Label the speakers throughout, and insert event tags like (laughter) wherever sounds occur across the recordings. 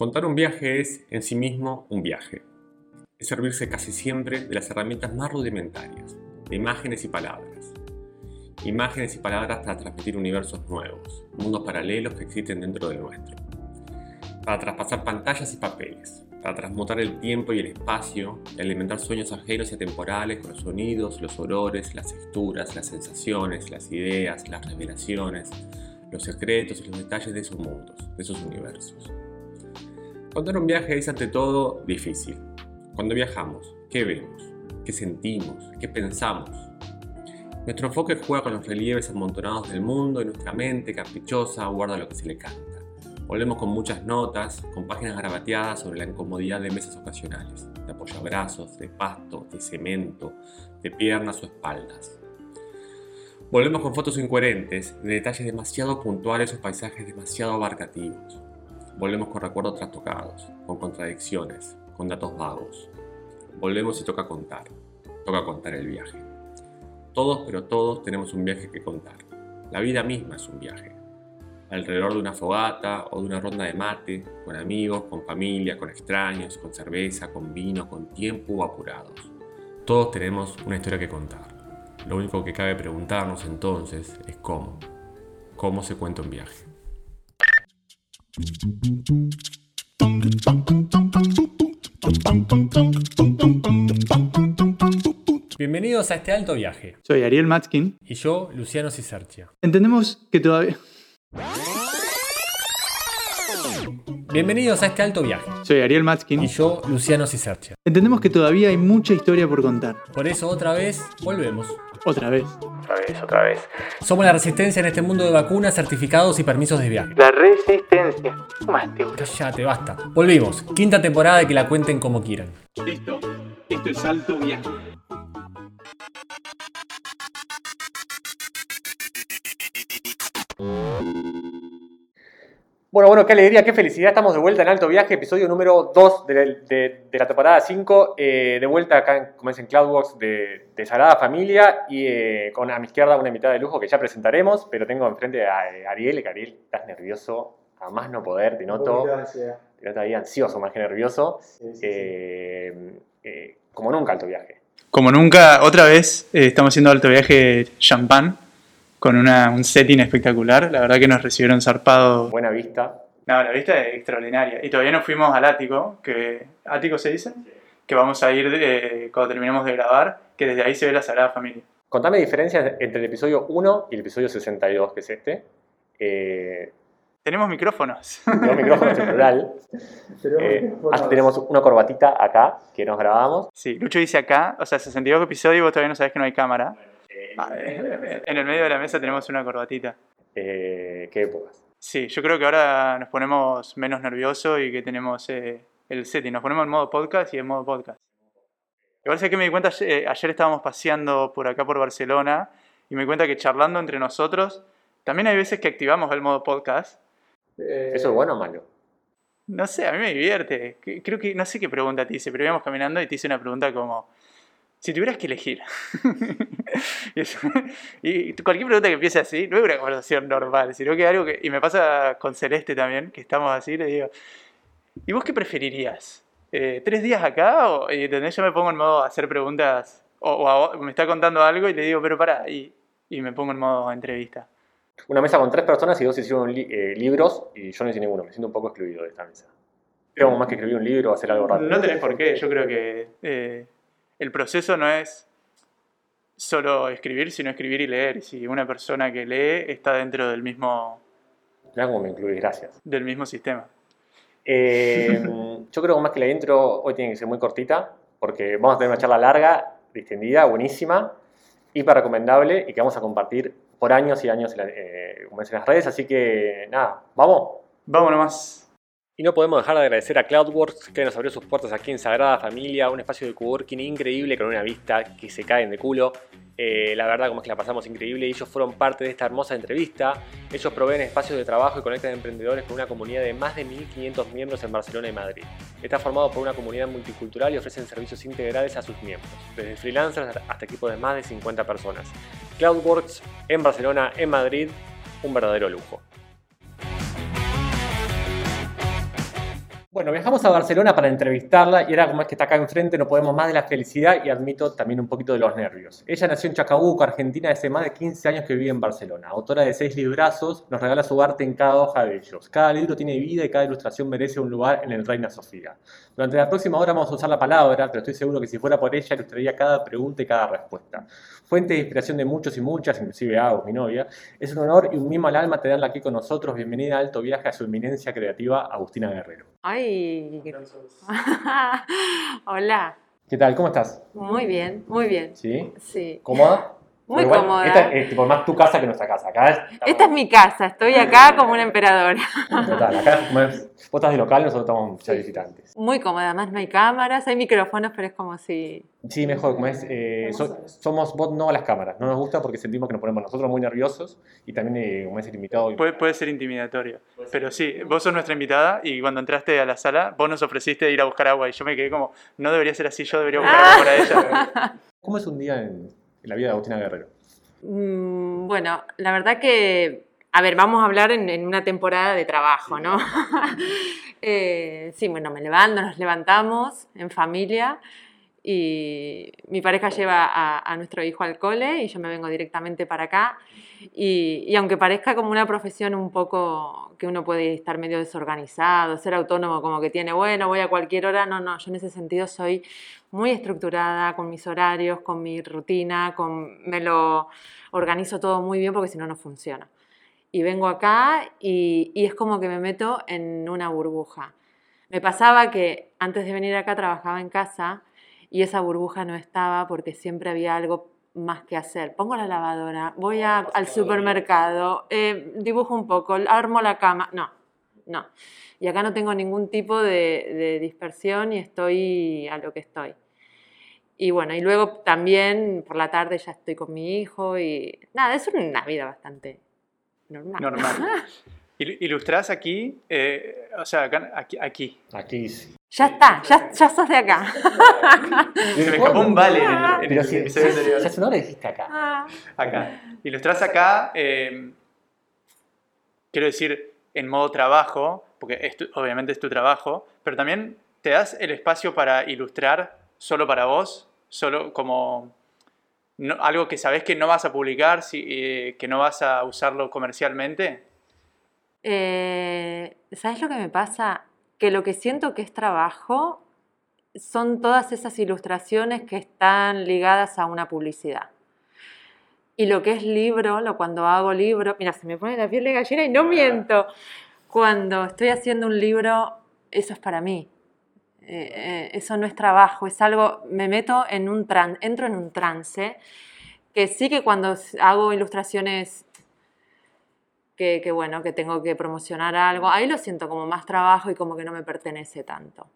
Speaker 1: Contar un viaje es, en sí mismo, un viaje. Es servirse casi siempre de las herramientas más rudimentarias, de imágenes y palabras. Imágenes y palabras para transmitir universos nuevos, mundos paralelos que existen dentro del nuestro. Para traspasar pantallas y papeles, para transmutar el tiempo y el espacio y alimentar sueños ajenos y atemporales con los sonidos, los olores, las texturas, las sensaciones, las ideas, las revelaciones, los secretos y los detalles de esos mundos, de esos universos. Contar un viaje es ante todo difícil. Cuando viajamos, ¿qué vemos? ¿Qué sentimos? ¿Qué pensamos? Nuestro enfoque juega con los relieves amontonados del mundo y nuestra mente caprichosa guarda lo que se le canta. Volvemos con muchas notas, con páginas grabateadas sobre la incomodidad de mesas ocasionales, de apoyabrazos, de pasto, de cemento, de piernas o espaldas. Volvemos con fotos incoherentes, de detalles demasiado puntuales o paisajes demasiado abarcativos. Volvemos con recuerdos trastocados, con contradicciones, con datos vagos. Volvemos y toca contar. Toca contar el viaje. Todos, pero todos tenemos un viaje que contar. La vida misma es un viaje. Alrededor de una fogata o de una ronda de mate, con amigos, con familia, con extraños, con cerveza, con vino, con tiempo o apurados. Todos tenemos una historia que contar. Lo único que cabe preguntarnos entonces es cómo. ¿Cómo se cuenta un viaje?
Speaker 2: Bienvenidos a este alto viaje.
Speaker 3: Soy Ariel Matskin.
Speaker 2: Y yo, Luciano Cisercia.
Speaker 3: Entendemos que todavía...
Speaker 2: Bienvenidos a este alto viaje.
Speaker 3: Soy Ariel Matskin.
Speaker 2: Y yo, Luciano Cisercia.
Speaker 3: Entendemos que todavía hay mucha historia por contar.
Speaker 2: Por eso otra vez volvemos.
Speaker 3: Otra vez.
Speaker 1: Otra vez, otra vez.
Speaker 2: Somos la resistencia en este mundo de vacunas, certificados y permisos de viaje.
Speaker 3: La resistencia.
Speaker 2: Cállate, basta. Volvimos. Quinta temporada de que la cuenten como quieran.
Speaker 3: Esto, esto es alto viaje.
Speaker 4: Bueno, bueno, qué alegría, qué felicidad. Estamos de vuelta en Alto Viaje, episodio número 2 de, de- de la temporada 5. eh, de vuelta acá, en, como es en Cloudbox, de, de Sagrada Familia. Y eh, con a mi izquierda una invitada de lujo que ya presentaremos. Pero tengo enfrente a eh, Ariel. que Ariel, estás nervioso. A más no poder, te noto. Te noto ahí ansioso, más que nervioso. Eh, eh, como nunca Alto Viaje.
Speaker 3: Como nunca, otra vez eh, estamos haciendo alto viaje champán con una, un setting espectacular. La verdad que nos recibieron zarpado.
Speaker 4: Buena vista.
Speaker 3: No, la vista es extraordinaria. Y todavía no fuimos al ático, que ático se dice, que vamos a ir de- cuando terminemos de grabar, que desde ahí se ve la Sagrada Familia.
Speaker 4: Contame diferencias entre el episodio 1 y el episodio 62, que es este. Eh,
Speaker 3: Tenemos micrófonos.
Speaker 4: Dos micrófonos en plural. (laughs) Eh, hasta tenemos una corbatita acá que nos grabamos.
Speaker 3: Sí, Lucho dice acá, o sea, 62 episodios y vos todavía no sabés que no hay cámara. Ah, eh, En el medio de la mesa tenemos una corbatita.
Speaker 4: Eh, ¿Qué épocas?
Speaker 3: Sí, yo creo que ahora nos ponemos menos nerviosos y que tenemos eh, el setting. Nos ponemos en modo podcast y en modo podcast. Igual sé que me di cuenta, eh, ayer estábamos paseando por acá por Barcelona y me di cuenta que charlando entre nosotros, también hay veces que activamos el modo podcast.
Speaker 4: ¿Eso es bueno o malo?
Speaker 3: No sé, a mí me divierte. Creo que, no sé qué pregunta te hice, pero íbamos caminando y te hice una pregunta como, si tuvieras que elegir. y, (laughs) eso- y cualquier pregunta que empiece así, no es una conversación normal, sino que algo que, y me pasa con Celeste también, que estamos así, le digo, ¿y vos qué preferirías? Eh, ¿Tres días acá? O, y. Yo me pongo en modo a hacer preguntas, o, o a me está contando algo y le digo, pero pará, y, y me pongo en modo entrevista.
Speaker 4: Una mesa con tres personas y dos hicieron li- eh, libros y yo no hice ninguno. Me siento un poco excluido de esta mesa. Tengo más que escribir un libro o hacer algo rápido.
Speaker 3: No tenés por qué, yo creo que eh, el proceso no es solo escribir, sino escribir y leer. Si una persona que lee está dentro del mismo,
Speaker 4: Mirá cómo me incluís, gracias.
Speaker 3: del mismo sistema.
Speaker 4: Eh, (laughs) yo creo que más que la intro hoy tiene que ser muy cortita porque vamos a tener una charla larga, distendida, buenísima, hiper recomendable y que vamos a compartir por años y años en, la- eh, como en las redes. Así que nada, vamos.
Speaker 3: Vamos nomás.
Speaker 4: Y no podemos dejar de agradecer a Cloudworks que nos abrió sus puertas aquí en Sagrada Familia, un espacio de coworking increíble con una vista que se caen de culo. Eh, la verdad, como es que la pasamos increíble y ellos fueron parte de esta hermosa entrevista. Ellos proveen espacios de trabajo y conectan emprendedores con una comunidad de más de 1.500 miembros en Barcelona y Madrid. Está formado por una comunidad multicultural y ofrecen servicios integrales a sus miembros, desde freelancers hasta equipos de más de 50 personas. Cloudworks en Barcelona, en Madrid, un verdadero lujo. Bueno, viajamos a Barcelona para entrevistarla y ahora como es que está acá enfrente no podemos más de la felicidad y admito también un poquito de los nervios. Ella nació en Chacabuco, Argentina, hace más de 15 años que vive en Barcelona. Autora de seis librazos, nos regala su arte en cada hoja de ellos. Cada libro tiene vida y cada ilustración merece un lugar en el Reina Sofía. Durante la próxima hora vamos a usar la palabra, pero estoy seguro que si fuera por ella ilustraría cada pregunta y cada respuesta. Fuente de inspiración de muchos y muchas, inclusive Agos, mi novia. Es un honor y un mimo al alma tenerla aquí con nosotros. Bienvenida a Alto Viaje a su eminencia creativa, Agustina Guerrero.
Speaker 5: Ay, (laughs) hola.
Speaker 4: ¿Qué tal? ¿Cómo estás?
Speaker 5: Muy bien, muy bien.
Speaker 4: ¿Sí?
Speaker 5: Sí.
Speaker 4: ¿Cómoda?
Speaker 5: Muy
Speaker 4: igual,
Speaker 5: cómoda.
Speaker 4: Esta es tipo, más tu casa que nuestra casa. Acá es,
Speaker 5: Esta es mi casa, estoy acá como una emperadora.
Speaker 4: Total, acá es como es- vos estás de local, nosotros estamos ya visitantes.
Speaker 5: Muy cómoda, además no hay cámaras, hay micrófonos, pero es como si...
Speaker 4: Sí, mejor, como es, eh, so- somos vos no a las cámaras. No nos gusta porque sentimos que nos ponemos nosotros muy nerviosos y también, eh, como es el invitado.
Speaker 3: Puede, puede ser intimidatorio. Pero sí, vos sos nuestra invitada y cuando entraste a la sala, vos nos ofreciste ir a buscar agua y yo me quedé como, no debería ser así, yo debería buscar agua para ella. (laughs)
Speaker 4: ¿Cómo es un día en la vida de Agustina Guerrero?
Speaker 5: Mm, Bueno, la verdad que, a ver, vamos a hablar en, en una temporada de trabajo, ¿no? (laughs) Eh, sí, bueno, me levanto, nos levantamos en familia y mi pareja lleva a, a nuestro hijo al cole y yo me vengo directamente para acá. Y, y aunque parezca como una profesión un poco que uno puede estar medio desorganizado, ser autónomo como que tiene, bueno, voy a cualquier hora, no, no, yo en ese sentido soy muy estructurada con mis horarios, con mi rutina, con, me lo organizo todo muy bien porque si no, no funciona. Y vengo acá y, y es como que me meto en una burbuja. Me pasaba que antes de venir acá trabajaba en casa y esa burbuja no estaba porque siempre había algo más que hacer. Pongo la lavadora, voy a- al supermercado, eh, dibujo un poco, armo la cama. No, no. Y acá no tengo ningún tipo de, de dispersión y estoy a lo que estoy. Y bueno, y luego también por la tarde ya estoy con mi hijo y nada, es una vida bastante normal.
Speaker 3: Normal. (laughs) Il- Ilustrás aquí, eh, o sea, acá- aquí, aquí.
Speaker 4: Aquí sí.
Speaker 5: Ya está, ya, ya sos de acá. (laughs)
Speaker 3: Se me escapó un vale en el, en el
Speaker 4: si,
Speaker 3: episodio
Speaker 4: si-
Speaker 3: anterior.
Speaker 4: si hace una hora dijiste acá.
Speaker 5: Ah.
Speaker 3: Acá. Ilustrás acá, eh, quiero decir, en modo trabajo, porque es tu- obviamente es tu trabajo, pero también te das el espacio para ilustrar solo para vos, solo como algo que sabes que no vas a publicar, si- eh, que no vas a usarlo comercialmente.
Speaker 5: Eh, ¿Sabes lo que me pasa? Que lo que siento que es trabajo son todas esas ilustraciones que están ligadas a una publicidad. Y lo que es libro, lo cuando hago libro, mira, se me pone la piel de gallina y no miento. Cuando estoy haciendo un libro, eso es para mí. Eh, eh, eso no es trabajo, es algo, me meto en un trance, entro en un trance, que sí que cuando hago ilustraciones que, que, bueno, que tengo que promocionar algo, ahí lo siento como más trabajo y como que no me pertenece tanto.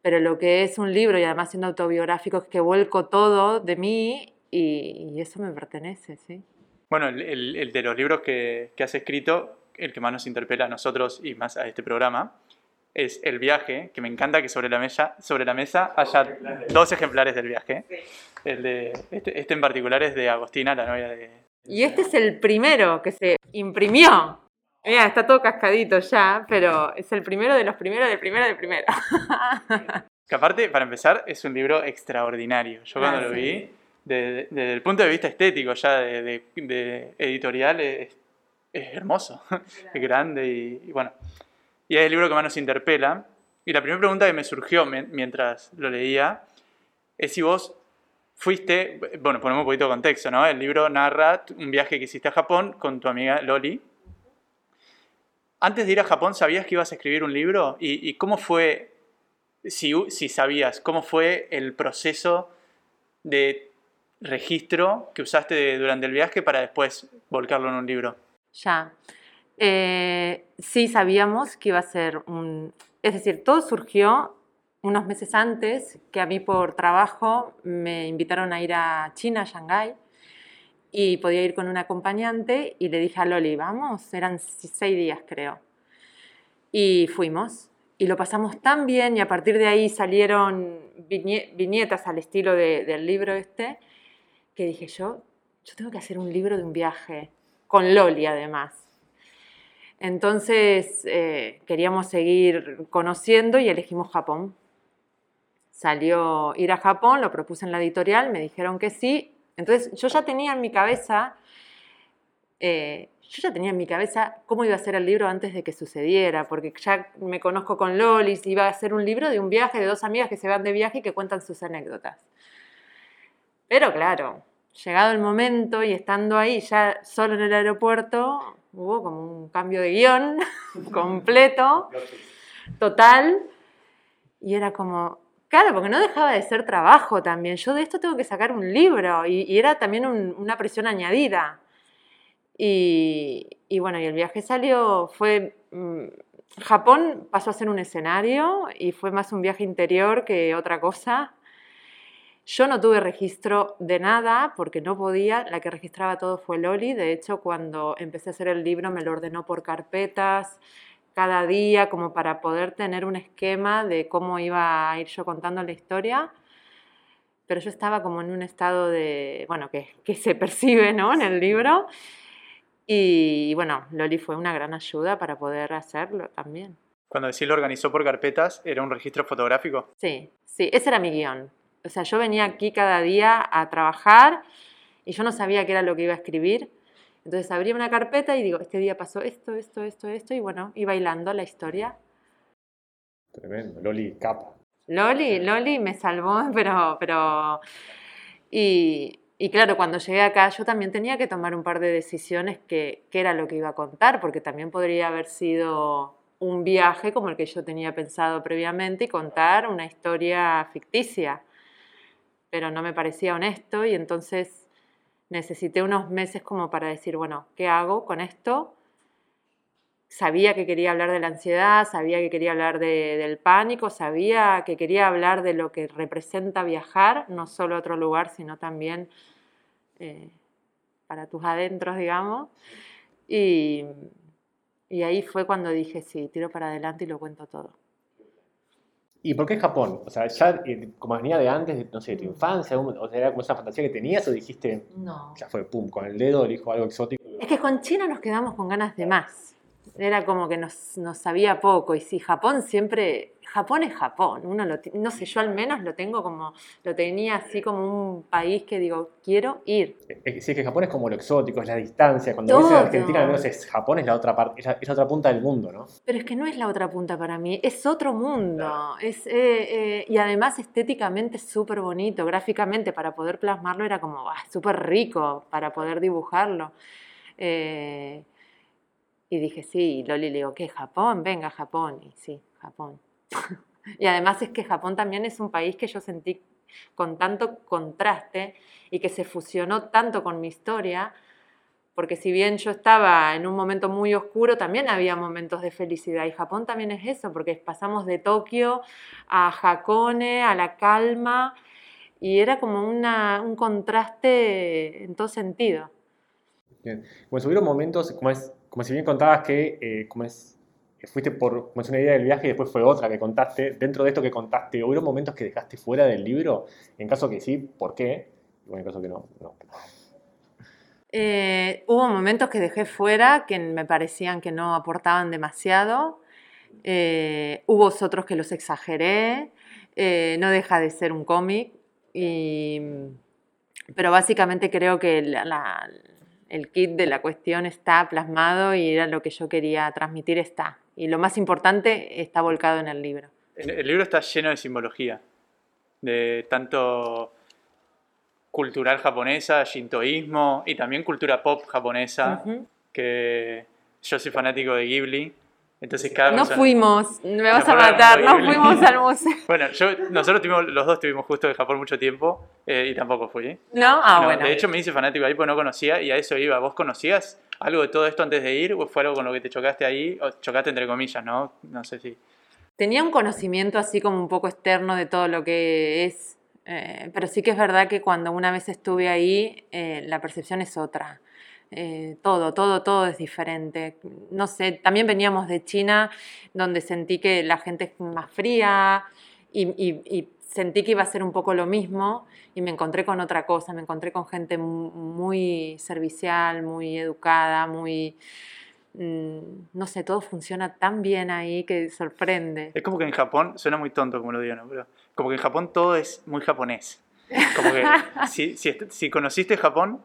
Speaker 5: Pero lo que es un libro y además siendo autobiográfico es que vuelco todo de mí y, y eso me pertenece, sí.
Speaker 3: Bueno, el, el- el de los libros que, que has escrito, el que más nos interpela a nosotros y más a este programa, es El viaje, que me encanta que sobre la mesa, sobre la mesa haya dos ejemplares del viaje. El de, este, este en particular es de Agostina, la novia de...
Speaker 5: Y este es el primero que se imprimió. Mira, está todo cascadito ya, pero es el primero de los primeros, del primero, del primero. (laughs)
Speaker 3: Que aparte, para empezar, es un libro extraordinario. Yo cuando
Speaker 5: Ah,
Speaker 3: lo
Speaker 5: sí.
Speaker 3: vi, de- desde el punto de vista estético ya de, de- de editorial, es, es hermoso, (laughs) es grande y, y bueno. Y es el libro que más nos interpela. Y la primera pregunta que me surgió mi- mientras lo leía es si vos fuiste, bueno, ponemos un poquito de contexto, ¿no? El libro narra un viaje que hiciste a Japón con tu amiga Loli. Antes de ir a Japón, ¿sabías que ibas a escribir un libro? ¿Y, y cómo fue, si, si sabías, cómo fue el proceso de registro que usaste durante el viaje para después volcarlo en un libro?
Speaker 5: Ya. Eh, sí sabíamos que iba a ser un... Es decir, todo surgió unos meses antes que a mí por trabajo me invitaron a ir a China, a Shanghái, y podía ir con un acompañante y le dije a Loli, vamos, eran seis días creo. Y fuimos y lo pasamos tan bien y a partir de ahí salieron viñe- viñetas al estilo de- del libro este, que dije yo, yo tengo que hacer un libro de un viaje, con Loli además. Entonces eh, queríamos seguir conociendo y elegimos Japón. Salió ir a Japón, lo propuse en la editorial, me dijeron que sí. Entonces yo ya tenía en mi cabeza, eh, yo ya tenía en mi cabeza cómo iba a ser el libro antes de que sucediera, porque ya me conozco con Lolis, iba a ser un libro de un viaje de dos amigas que se van de viaje y que cuentan sus anécdotas. Pero claro, llegado el momento y estando ahí ya solo en el aeropuerto, hubo como un cambio de guion (laughs) completo, total, y era como, claro, porque no dejaba de ser trabajo también, yo de esto tengo que sacar un libro, y, era también una presión añadida. Y, bueno, y el viaje salió, fue... Mm, Japón pasó a ser un escenario y fue más un viaje interior que otra cosa. Yo no tuve registro de nada porque no podía, la que registraba todo fue Loli, de hecho cuando empecé a hacer el libro me lo ordenó por carpetas cada día como para poder tener un esquema de cómo iba a ir yo contando la historia, pero yo estaba como en un estado de, bueno, que, que se percibe ¿no? en el libro y bueno, Loli fue una gran ayuda para poder hacerlo también.
Speaker 3: Cuando decís lo organizó por carpetas, ¿era un registro fotográfico?
Speaker 5: Sí, sí, ese era mi guion o sea, yo venía aquí cada día a trabajar y yo no sabía qué era lo que iba a escribir. Entonces abría una carpeta y digo, este día pasó esto, esto, esto, esto, y bueno, y bailando la historia.
Speaker 4: Tremendo, Loli capa.
Speaker 5: Loli, Loli me salvó, (laughs) pero, pero, y, y claro, cuando llegué acá yo también tenía que tomar un par de decisiones que, que era lo que iba a contar, porque también podría haber sido un viaje como el que yo tenía pensado previamente y contar una historia ficticia pero no me parecía honesto y entonces necesité unos meses como para decir, bueno, ¿qué hago con esto? Sabía que quería hablar de la ansiedad, sabía que quería hablar del pánico, sabía que quería hablar de lo que representa viajar, no solo a otro lugar, sino también eh, para tus adentros, digamos. Y, y ahí fue cuando dije, sí, tiro para adelante y lo cuento todo.
Speaker 4: ¿Y por qué Japón? O sea, ya eh, como venía de antes, no sé, de tu infancia, o sea, era como esa fantasía que tenías o dijiste,
Speaker 5: no.
Speaker 4: ya fue, pum, con el dedo elijo algo exótico.
Speaker 5: Es que con China nos quedamos con ganas de más. Era como que nos, nos sabía poco. Y sí, Japón siempre, Japón es Japón. Uno lo, no sé, yo al menos lo tengo como, lo tenía así como un país que digo, quiero ir.
Speaker 4: Es, sí, es que Japón es como lo exótico, es la distancia. Cuando ves Argentina, al menos es Japón es la otra parte, es la, otra punta del mundo, ¿no?
Speaker 5: Pero es que no es la otra punta para mí, es otro mundo. Es, eh, eh, y además estéticamente súper bonito, gráficamente, para poder plasmarlo era como súper rico para poder dibujarlo. Eh, y dije, sí, y Loli le digo, ¿qué? ¿Japón? Venga, Japón. Y sí, Japón. (laughs) y además es que Japón también es un país que yo sentí con tanto contraste y que se fusionó tanto con mi historia, porque si bien yo estaba en un momento muy oscuro, también había momentos de felicidad. Y Japón también es eso, porque pasamos de Tokio a Hakone, a la calma, y era como una, un contraste en todo sentido.
Speaker 4: Bien. Bueno, hubieron momentos, como es como si bien contabas que eh, como es, fuiste por como es una idea del viaje y después fue otra que contaste, dentro de esto que contaste, ¿hubo momentos que dejaste fuera del libro? En caso que sí, ¿por qué? Y en caso que no, no.
Speaker 5: Eh, hubo momentos que dejé fuera que me parecían que no aportaban demasiado. Eh, hubo otros que los exageré. no deja de ser un cómic. pero básicamente creo que la, el kit de la cuestión está plasmado y era lo que yo quería transmitir está. Y lo más importante está volcado en el libro.
Speaker 3: El libro está lleno de simbología, de tanto cultural japonesa, shintoísmo y también cultura pop japonesa, que yo soy fanático de Ghibli entonces cada
Speaker 5: No fuimos, me vas a matar, no fuimos al museo. (laughs)
Speaker 3: Bueno, yo, nosotros tuvimos, los dos estuvimos justo en Japón mucho tiempo eh, y tampoco fui.
Speaker 5: ¿No? Ah, bueno.
Speaker 3: De hecho me hice fanático ahí porque no conocía y a eso iba. ¿Vos conocías algo de todo esto antes de ir o fue algo con lo que te chocaste ahí? O chocaste entre comillas, ¿no? No sé si...
Speaker 5: Tenía un conocimiento así como un poco externo de todo lo que es, eh, pero sí que es verdad que cuando una vez estuve ahí, eh, la percepción es otra. Eh, todo, todo, todo es diferente. No sé, también veníamos de China, donde sentí que la gente es más fría y, sentí que iba a ser un poco lo mismo y me encontré con otra cosa, me encontré con gente muy servicial, muy educada, muy... mm, no sé, todo funciona tan bien ahí que sorprende.
Speaker 3: Es como que en Japón, suena muy tonto como lo digo, ¿no? Pero como que en Japón todo es muy japonés. Como que (laughs) si, si, si conociste Japón,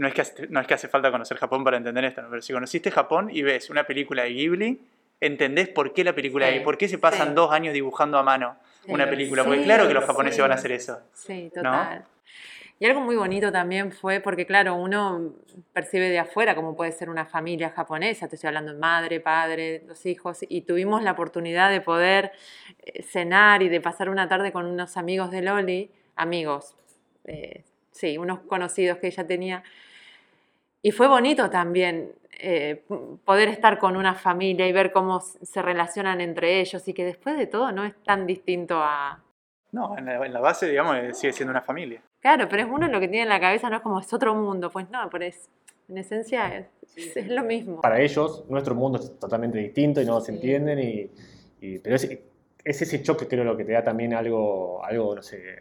Speaker 3: no es, que hace, no es que hace falta conocer Japón para entender esto, ¿no? pero si conociste Japón y ves una película de Ghibli, entendés por qué la película
Speaker 5: Sí,
Speaker 3: hay, por qué se pasan
Speaker 5: sí.
Speaker 3: dos años dibujando a mano una película,
Speaker 5: sí,
Speaker 3: porque claro que los japoneses van a hacer eso.
Speaker 5: Sí,
Speaker 3: ¿No?
Speaker 5: total. Y algo muy bonito también fue porque, claro, uno percibe de afuera cómo puede ser una familia japonesa, te estoy hablando de madre, padre, dos hijos, y tuvimos la oportunidad de poder eh, cenar y de pasar una tarde con unos amigos de Loli, amigos, eh, sí, unos conocidos que ella tenía. Y fue bonito también eh, poder estar con una familia y ver cómo se relacionan entre ellos y que después de todo no es tan distinto a,
Speaker 3: No, en la, en la base, digamos, sigue siendo una familia.
Speaker 5: Claro, pero es uno lo que tiene en la cabeza, no es como es otro mundo. Pues no, pero es, en esencia es, es lo mismo.
Speaker 4: Para ellos, nuestro mundo es totalmente distinto y no se entienden. Y, y- pero es, es ese choque, creo, lo que te da también algo, algo, no sé,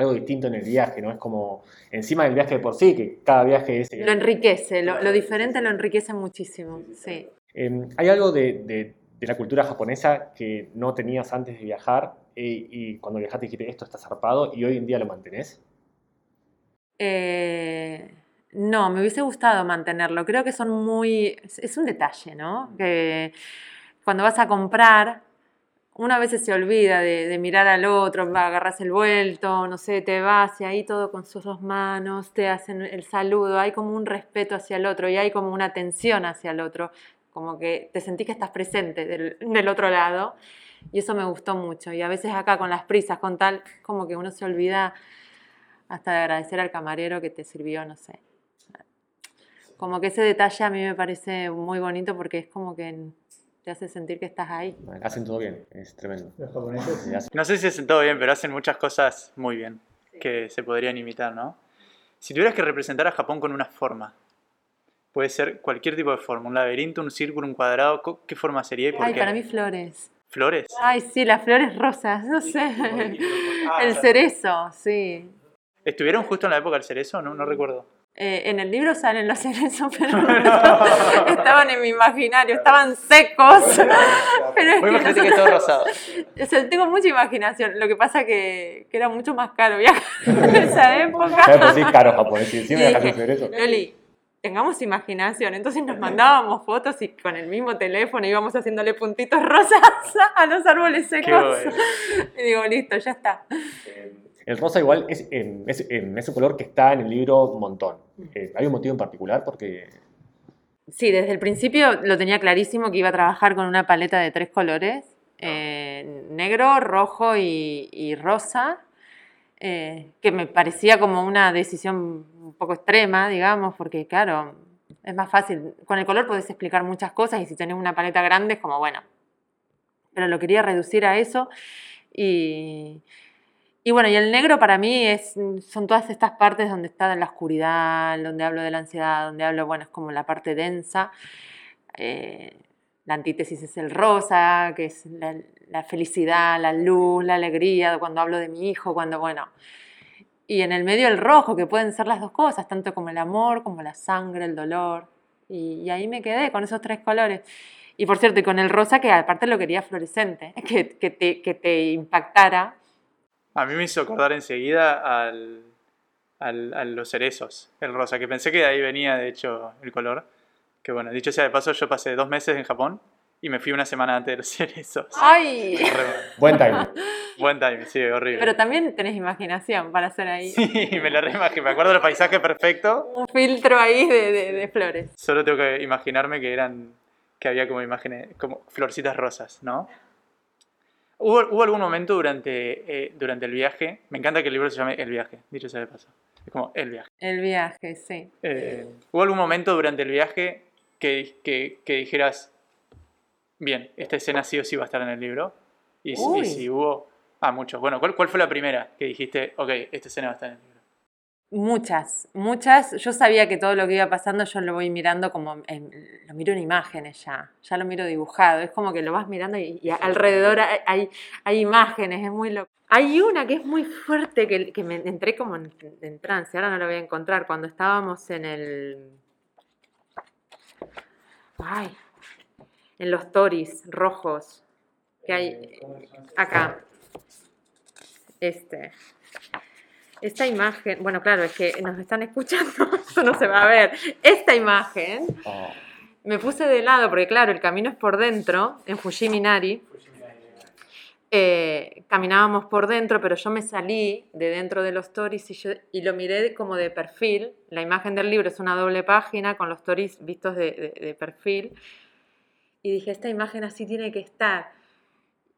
Speaker 4: algo distinto en el viaje, ¿no? Es como encima del viaje de por sí, que cada viaje es.
Speaker 5: Lo enriquece, lo, lo diferente lo enriquece muchísimo. Sí.
Speaker 4: Eh, ¿Hay algo de, de- de la cultura japonesa que no tenías antes de viajar eh, y cuando viajaste dijiste esto está zarpado y hoy en día lo mantenés?
Speaker 5: Eh, no, me hubiese gustado mantenerlo. Creo que son muy. Es un detalle, ¿no? Que cuando vas a comprar, una vez se olvida de, mirar al otro, agarras el vuelto, no sé, te vas y ahí todo con sus dos manos, te hacen el saludo, hay como un respeto hacia el otro y hay como una atención hacia el otro, como que te sentís que estás presente del, del otro lado. Y eso me gustó mucho. Y a veces acá con las prisas, con tal, como que uno se olvida hasta de agradecer al camarero que te sirvió, no sé. Como que ese detalle a mí me parece muy bonito porque es como que te hace sentir que estás ahí.
Speaker 4: Hacen todo bien, es tremendo.
Speaker 2: Los japoneses.
Speaker 4: Sí, hacen-
Speaker 3: No sé si hacen todo bien, pero hacen muchas cosas muy bien que se podrían imitar, ¿no? Si tuvieras que representar a Japón con una forma, puede ser cualquier tipo de forma, un laberinto, un círculo, un cuadrado, ¿qué forma sería y por
Speaker 5: Ay,
Speaker 3: qué?
Speaker 5: para mí flores.
Speaker 3: ¿Flores?
Speaker 5: Ay, sí, las flores rosas, no sé. El cerezo, sí.
Speaker 3: ¿Estuvieron justo en la época del cerezo? No, no recuerdo.
Speaker 5: Eh, en el libro salen los (laughs) cerezos, pero (laughs) no, estaban en mi imaginario, estaban secos. (laughs) Pero es que
Speaker 3: todo rosado.
Speaker 5: O sea, tengo mucha imaginación. Lo que pasa que, que era mucho más caro viajar en esa época.
Speaker 4: Por sí caro japonés, y encima
Speaker 5: Y
Speaker 4: viajas en
Speaker 5: dije,
Speaker 4: febrero.
Speaker 5: Loli, tengamos imaginación. Entonces nos mandábamos fotos y con el mismo teléfono íbamos haciéndole puntitos rosas a los árboles secos.
Speaker 3: bueno.
Speaker 5: Y digo, listo, ya está.
Speaker 4: El rosa igual es, eh, es, eh, es un color que está en el libro un montón. Eh, ¿Hay un motivo en particular? Porque
Speaker 5: Sí, desde el principio lo tenía clarísimo que iba a trabajar con una paleta de tres colores, eh, negro, rojo y, y rosa, eh, que me parecía como una decisión un poco extrema, digamos, porque claro, es más fácil, con el color podés explicar muchas cosas y si tenés una paleta grande es como, bueno, pero lo quería reducir a eso y... Y bueno, y el negro para mí son todas estas partes donde está la oscuridad, donde hablo de la ansiedad, donde hablo, bueno, es como la parte densa. Eh, la antítesis es el rosa, que es la, felicidad, la luz, la alegría, cuando hablo de mi hijo, cuando, bueno. Y en el medio el rojo, que pueden ser las dos cosas, tanto como el amor, como la sangre, el dolor. Y, ahí me quedé con esos tres colores. Y por cierto, y con el rosa, que aparte lo quería fluorescente, (laughs) que, que te impactara.
Speaker 3: A mí me hizo acordar enseguida al, al- a los cerezos, el rosa, que pensé que de ahí venía, de hecho, el color. Que bueno, dicho sea de paso, yo pasé dos meses en Japón y me fui una semana antes de los (laughs) cerezos.
Speaker 5: ¡Ay!
Speaker 4: Buen timing.
Speaker 3: Buen time, sí, horrible.
Speaker 5: Pero también tenés imaginación para hacer ahí
Speaker 3: Sí, me lo reimagino. Me acuerdo del paisaje perfecto.
Speaker 5: un filtro ahí de, de- de flores.
Speaker 3: Solo tengo que imaginarme que eran. que había como imágenes. como florcitas rosas, ¿no? ¿Hubo, hubo algún momento durante, eh, durante el viaje? Me encanta que el libro se llame El viaje, dicho sea de paso. Es como el viaje.
Speaker 5: El viaje, sí.
Speaker 3: Eh, ¿Hubo algún momento durante el viaje que, que, que dijeras, bien, esta escena sí o sí va a estar en el libro? Y, si- y si hubo. Ah, muchos. Bueno, ¿cuál, ¿cuál fue la primera que dijiste, ok, esta escena va a estar en el libro?
Speaker 5: Muchas, muchas. Yo sabía que todo lo que iba pasando yo lo voy mirando como, en- lo miro en imágenes ya, ya lo miro dibujado. Es como que lo vas mirando y, y alrededor hay, hay, hay imágenes, es muy loco. Hay una que es muy fuerte, que, que me entré como en, en trance, ahora no la voy a encontrar, cuando estábamos en el... Ay, en los toris rojos que hay acá. Este. Esta imagen, bueno, claro, es que nos están escuchando, (laughs) esto no se va a ver. Esta imagen
Speaker 2: Oh.
Speaker 5: me puse de lado porque, claro, el camino es por dentro, en Fujiminari. Eh, caminábamos por dentro, pero yo me salí de dentro de los stories y, yo- y lo miré como de perfil. La imagen del libro es una doble página con los stories vistos de, de- de perfil. Y dije, esta imagen así tiene que estar.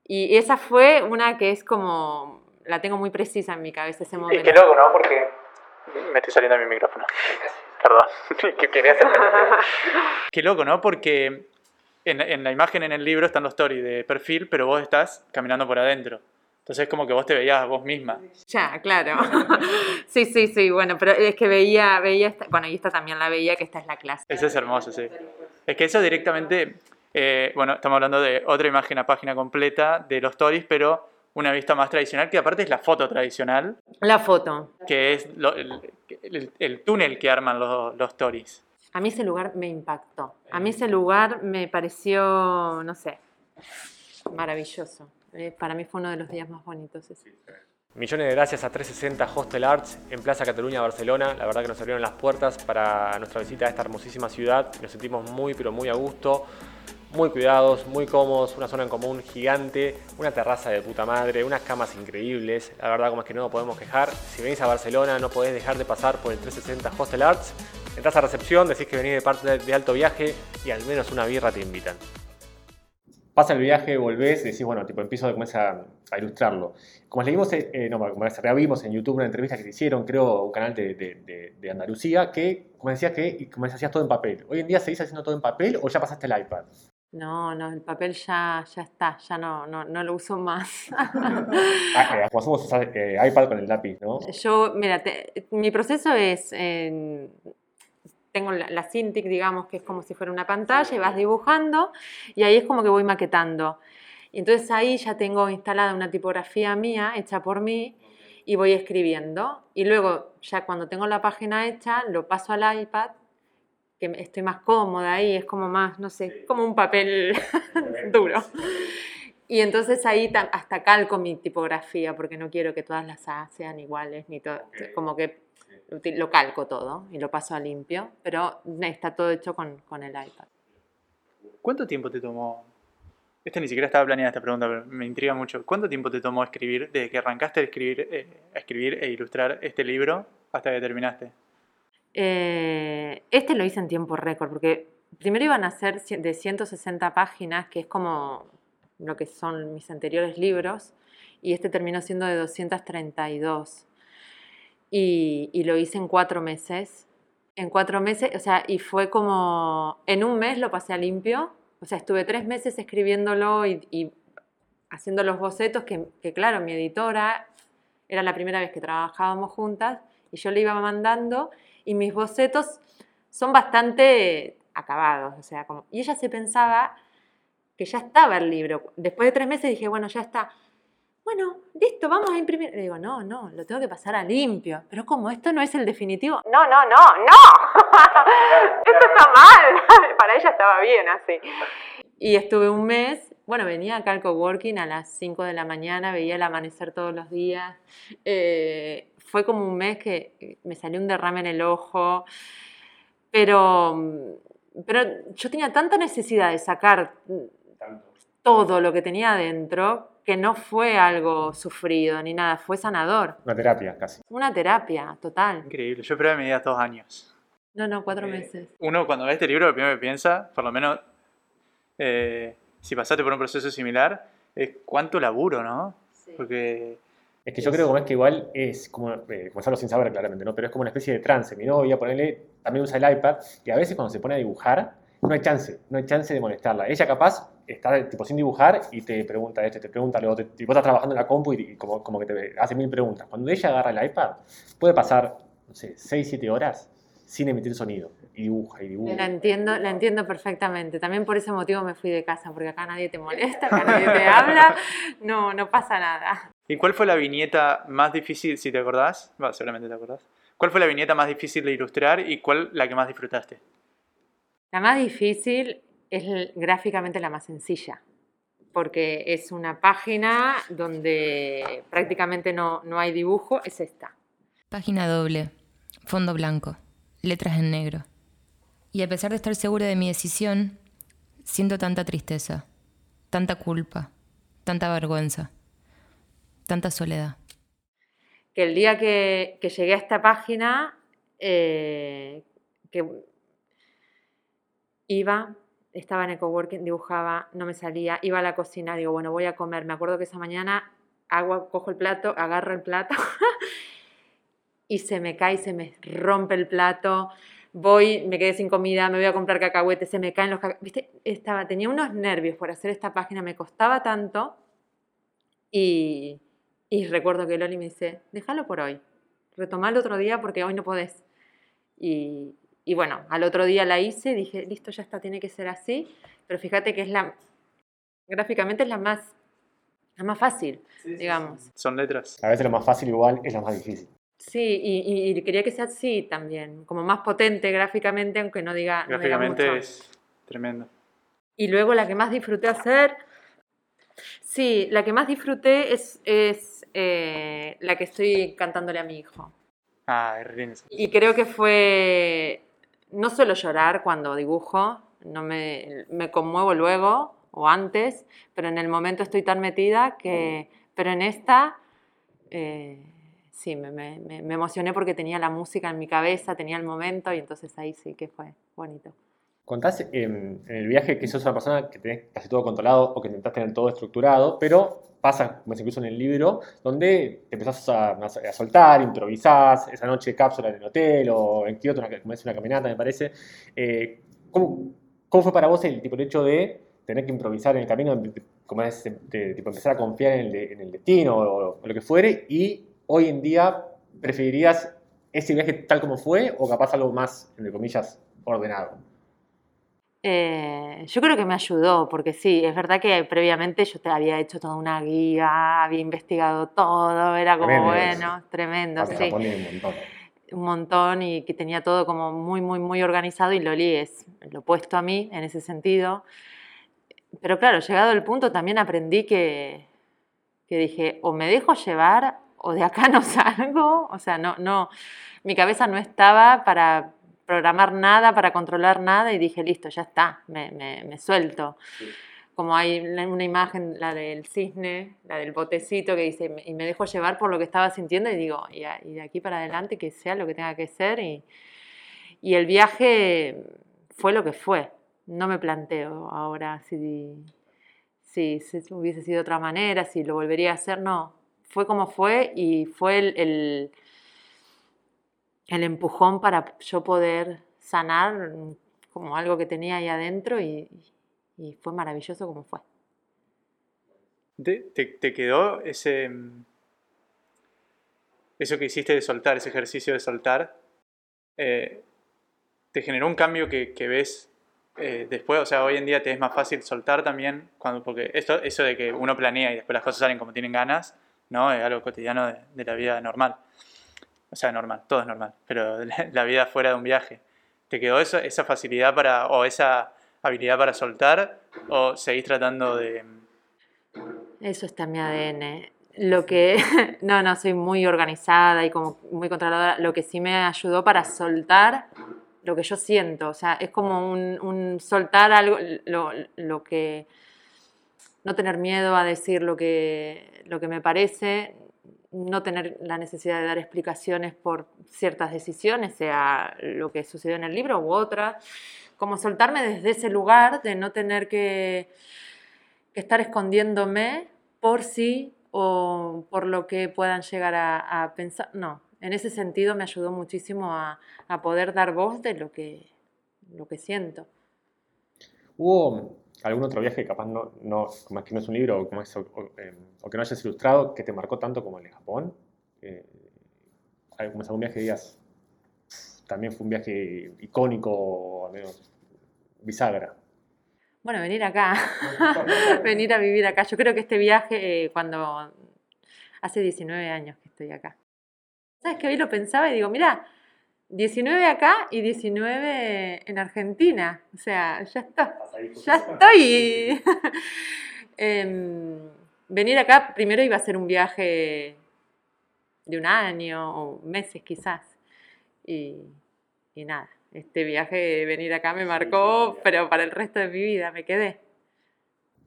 Speaker 5: Y esa fue una que es como, la tengo muy precisa en mi cabeza ese
Speaker 3: Y
Speaker 5: momento.
Speaker 3: qué loco, ¿no? Porque me estoy saliendo de mi micrófono. Perdón. (laughs) que quería hacer. (laughs) qué loco, ¿no? Porque en, en la imagen en el libro están los stories de perfil, pero vos estás caminando por adentro. Entonces es como que vos te veías a vos misma.
Speaker 5: Ya, claro. (laughs) sí, sí, sí, bueno, pero es que veía, veía, esta- bueno, y esta también la veía, que esta es la clase.
Speaker 3: Eso es hermoso, sí. Es que eso directamente, eh, bueno, estamos hablando de otra imagen a página completa de los stories, pero una vista más tradicional, que aparte es la foto tradicional,
Speaker 5: La foto.
Speaker 3: que es lo- el, el- el túnel que arman los, los stories.
Speaker 5: A mí ese lugar me impactó. A mí ese lugar me pareció, no sé, maravilloso. Eh, para mí fue uno de los días más bonitos. ese.
Speaker 4: Millones de gracias a 360 Hostel Arts en Plaza Cataluña, Barcelona. La verdad que nos abrieron las puertas para nuestra visita a esta hermosísima ciudad. Nos sentimos muy, pero muy a gusto, muy cuidados, muy cómodos, una zona en común gigante, una terraza de puta madre, unas camas increíbles. La verdad, como es que no nos podemos quejar. Si venís a Barcelona, no podés dejar de pasar por el 360 Hostel Arts. Entrás a recepción, decís que venís de parte de alto viaje y al menos una birra te invitan. Pasa el viaje, volvés y decís, bueno, tipo, empiezo a comenzar a, ilustrarlo. Como leímos, eh, eh, no, como vimos en YouTube una entrevista que te hicieron, creo, un canal de, Andalucía, que como decías que como hacías todo en papel. ¿Hoy en día seguís haciendo todo en papel o ya pasaste el iPad?
Speaker 5: No, no, el papel ya, ya está, ya no, no, no lo uso más. (laughs)
Speaker 4: Ah, hacemos eh, iPad con el lápiz, ¿no?
Speaker 5: Yo, mira, te- mi proceso es, eh, tengo la, la Cintiq, digamos, que es como si fuera una pantalla y vas dibujando y ahí es como que voy maquetando. Y entonces ahí ya tengo instalada una tipografía mía, hecha por mí, y voy escribiendo. Y luego, ya cuando tengo la página hecha, lo paso al iPad, que estoy más cómoda ahí, es como más, no sé, como un papel (laughs) (laughs) duro. Y entonces ahí ta- hasta calco mi tipografía, porque no quiero que todas las A sean iguales, ni todo, como que lo calco todo y lo paso a limpio, pero está todo hecho con, con el iPad.
Speaker 3: ¿Cuánto tiempo te tomó? Esta ni siquiera estaba planeada esta pregunta, pero me intriga mucho. ¿Cuánto tiempo te tomó escribir, desde que arrancaste a escribir, eh, a escribir e ilustrar este libro hasta que terminaste?
Speaker 5: Eh, este lo hice en tiempo récord, porque primero iban a ser de 160 páginas, que es como lo que son mis anteriores libros, y este terminó siendo de 232. Y, y lo hice en cuatro meses. En cuatro meses, o sea, y fue como, en un mes lo pasé a limpio, o sea, estuve tres meses escribiéndolo y, y haciendo los bocetos, que, que claro, mi editora era la primera vez que trabajábamos juntas, y yo le iba mandando, y mis bocetos son bastante acabados, o sea, como, y ella se pensaba que ya estaba el libro. Después de tres meses dije, bueno, ya está. Bueno, listo, vamos a imprimir. Le digo, no, no, lo tengo que pasar a limpio. Pero ¿cómo? ¿Esto no es el definitivo? No, no, no, no. (laughs) Esto está mal. (laughs) Para ella estaba bien así. Y estuve un mes, bueno, venía acá al coworking a las 5 de la mañana, veía el amanecer todos los días. Eh, fue como un mes que me salió un derrame en el ojo. Pero, pero yo tenía tanta necesidad de sacar todo lo que tenía adentro que no fue algo sufrido ni nada, fue sanador.
Speaker 4: Una terapia casi.
Speaker 5: Una terapia total.
Speaker 3: Increíble. Yo esperaba medidas dos años.
Speaker 5: No, no, cuatro
Speaker 3: Eh,
Speaker 5: meses.
Speaker 3: Uno cuando ve este libro lo primero que piensa, por lo menos eh, si pasaste por un proceso similar, es cuánto laburo, ¿no? Porque
Speaker 4: Es que yo creo como es que igual es como, eh, comenzarlo sin saber claramente, ¿no? Pero es como una especie de trance. Mi novia, ponerle, también usa el iPad y a veces cuando se pone a dibujar, no hay chance, no hay chance de molestarla. Ella capaz está tipo sin dibujar y te pregunta esto, te pregunta lo otro, y vos estás trabajando en la compu y, y como, como que te hace mil preguntas. Cuando ella agarra el iPad, puede pasar, no sé, 6, 7 horas sin emitir sonido. Y dibuja, y dibuja.
Speaker 5: La entiendo, la entiendo perfectamente. También por ese motivo me fui de casa, porque acá nadie te molesta, acá nadie te habla, no, no pasa nada.
Speaker 3: ¿Y cuál fue la viñeta más difícil, si te acordás? Va, seguramente te acordás. ¿Cuál fue la viñeta más difícil de ilustrar y cuál la que más disfrutaste?
Speaker 5: La más difícil es gráficamente la más sencilla, porque es una página donde prácticamente no, no hay dibujo, es esta.
Speaker 6: Página doble, fondo blanco, letras en negro. Y a pesar de estar segura de mi decisión, siento tanta tristeza, tanta culpa, tanta vergüenza, tanta soledad.
Speaker 5: que el día que, llegué a esta página, eh, que iba, estaba en el coworking, dibujaba, no me salía, iba a la cocina, digo, bueno, voy a comer. Me acuerdo que esa mañana cojo el plato, agarro el plato (laughs) y se me cae, se me rompe el plato. Voy, me quedé sin comida, me voy a comprar cacahuetes, se me caen los cacahuetes. ¿Viste? Estaba, tenía unos nervios por hacer esta página, me costaba tanto. Y, y recuerdo que Loli me dice, déjalo por hoy, retomalo otro día porque hoy no podés. Y, y bueno, al otro día la hice, dije, listo, ya está, tiene que ser así. Pero fíjate que es la, gráficamente es la más, la más fácil, digamos.
Speaker 3: Son letras.
Speaker 4: A veces lo más fácil igual es lo más difícil.
Speaker 5: Sí, y, quería que sea así también, como más potente gráficamente, aunque no diga, no diga
Speaker 3: Gráficamente
Speaker 5: mucho.
Speaker 3: es tremendo.
Speaker 5: Y luego la que más disfruté hacer, sí, la que más disfruté es, es eh, la que estoy cantándole a mi hijo.
Speaker 3: Ah, lindo.
Speaker 5: Y creo que fue, no suelo llorar cuando dibujo, no me, me conmuevo luego o antes, pero en el momento estoy tan metida que, pero en esta, eh, sí, me, me- me- emocioné porque tenía la música en mi cabeza, tenía el momento y entonces ahí sí que fue bonito.
Speaker 4: Contás en, en el viaje que sos una persona que tenés casi todo controlado o que intentás tener todo estructurado, pero pasa, como es incluso en el libro, donde te empezás a, a soltar, improvisás, esa noche cápsula en el hotel o en Kioto, una, es una caminata, me parece. Eh, ¿cómo, cómo fue para vos el, tipo, el hecho de tener que improvisar en el camino, de- como es, de, de, tipo, empezar a confiar en el, de- en el destino o, o lo que fuere, y hoy en día preferirías ese viaje tal como fue o capaz algo más, entre comillas, ordenado?
Speaker 5: Eh, yo creo que me ayudó, porque sí, es verdad que previamente yo te había hecho toda una guía, había investigado todo, era como
Speaker 4: Tremendo
Speaker 5: bueno, tremendo, sí,
Speaker 4: un montón.
Speaker 5: un montón y que tenía todo como muy, muy, muy organizado y Loli es lo opuesto a mí en ese sentido. Pero claro, llegado el punto también aprendí que, que dije, o me dejo llevar o de acá (laughs) no salgo, o sea, no, no, mi cabeza no estaba para programar nada, para controlar nada y dije, listo, ya está, me, me- me suelto. Como hay una imagen, la del cisne, la del botecito que dice, y me dejo llevar por lo que estaba sintiendo y digo, y, a- y de aquí para adelante que sea lo que tenga que ser. Y, y el viaje fue lo que fue. No me planteo ahora si, si, si hubiese sido de otra manera, si lo volvería a hacer, no. Fue como fue y fue el, el, empujón para yo poder sanar como algo que tenía ahí adentro y, fue maravilloso como fue.
Speaker 3: ¿Te, quedó ese. mm, Eso que hiciste de soltar, ese ejercicio de soltar? eh, ¿Te generó un cambio que, que ves eh, después? O sea, hoy en día te es más fácil soltar también, cuando, porque esto, eso de que uno planea y después las cosas salen como tienen ganas, ¿no? Es algo cotidiano de, de la vida normal. O sea, normal, todo es normal, pero (laughs) la, vida fuera de un viaje. ¿Te quedó eso, esa facilidad para, o esa habilidad para soltar, o seguís tratando de.
Speaker 5: Eso está en mi ADN. Lo que, (laughs) no, no, soy muy organizada y como muy controladora. Lo que sí me ayudó para soltar lo que yo siento. O sea, es como un, un soltar algo, lo, lo que, no tener miedo a decir lo que, lo que me parece, no tener la necesidad de dar explicaciones por ciertas decisiones, sea lo que sucedió en el libro u otras. Como soltarme desde ese lugar de no tener que que estar escondiéndome por sí o por lo que puedan llegar a, pensar. No, en ese sentido me ayudó muchísimo a, a poder dar voz de lo que, lo que siento.
Speaker 4: ¿Hubo algún otro viaje que capaz no, no como es que no es un libro o, como es, o, o, eh, o que no hayas ilustrado que te marcó tanto como el de Japón? Eh, ¿Algún algún viaje que digas, también fue un viaje icónico o al menos bisagra?
Speaker 5: Bueno, venir acá, (laughs) (laughs) venir a vivir acá. Yo creo que este viaje, eh, cuando hace 19 años que estoy acá. ¿Sabes que hoy lo pensaba y digo, mira, 19 acá y 19 en Argentina. O sea, ya está. Ya estoy. (laughs) Em, venir acá primero iba a ser un viaje de un año o meses quizás. Y, y nada, este viaje de venir acá me marcó, pero para el resto de mi vida me quedé.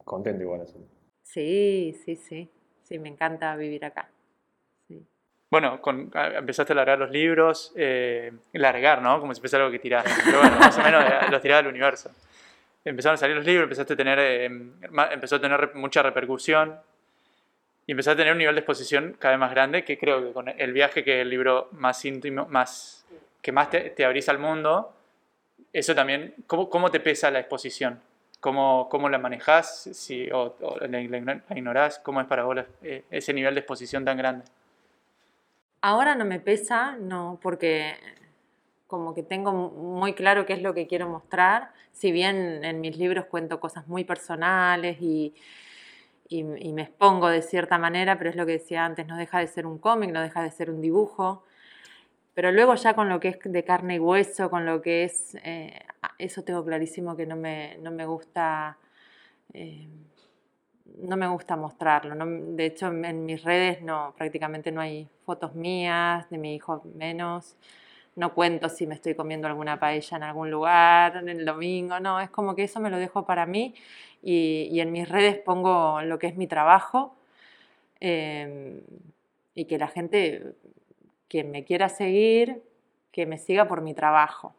Speaker 4: Contento igual eso.
Speaker 5: Sí, sí, sí. Sí, me encanta vivir acá.
Speaker 3: Bueno, con, empezaste a largar los libros, eh, largar, ¿no? Como si fuese algo que tirar. Pero bueno, más o menos eh, los tiraba al universo. Empezaron a salir los libros, empezaste a tener, eh, empezó a tener mucha repercusión y empezaste a tener un nivel de exposición cada vez más grande que creo que con el viaje que es el libro más íntimo, más, que más te, te abrís al mundo, eso también, ¿cómo, cómo te pesa la exposición? ¿Cómo, cómo la manejás? Si, o, o la, la- ignorás? ¿Cómo es para vos eh, ese nivel de exposición tan grande?
Speaker 5: Ahora no me pesa, no, porque como que tengo muy claro qué es lo que quiero mostrar. Si bien en mis libros cuento cosas muy personales y, y, me expongo de cierta manera, pero es lo que decía antes, no deja de ser un cómic, no deja de ser un dibujo. Pero luego ya con lo que es de carne y hueso, con lo que es, eh, eso tengo clarísimo que no me, no me gusta, eh, no me gusta mostrarlo. de hecho, en, mis redes no, prácticamente no hay fotos mías, de mi hijo menos. No cuento si me estoy comiendo alguna paella en algún lugar, en el domingo, no, es como que eso me lo dejo para mí y, y en mis redes pongo lo que es mi trabajo eh, y que la gente que me quiera seguir, que me siga por mi trabajo.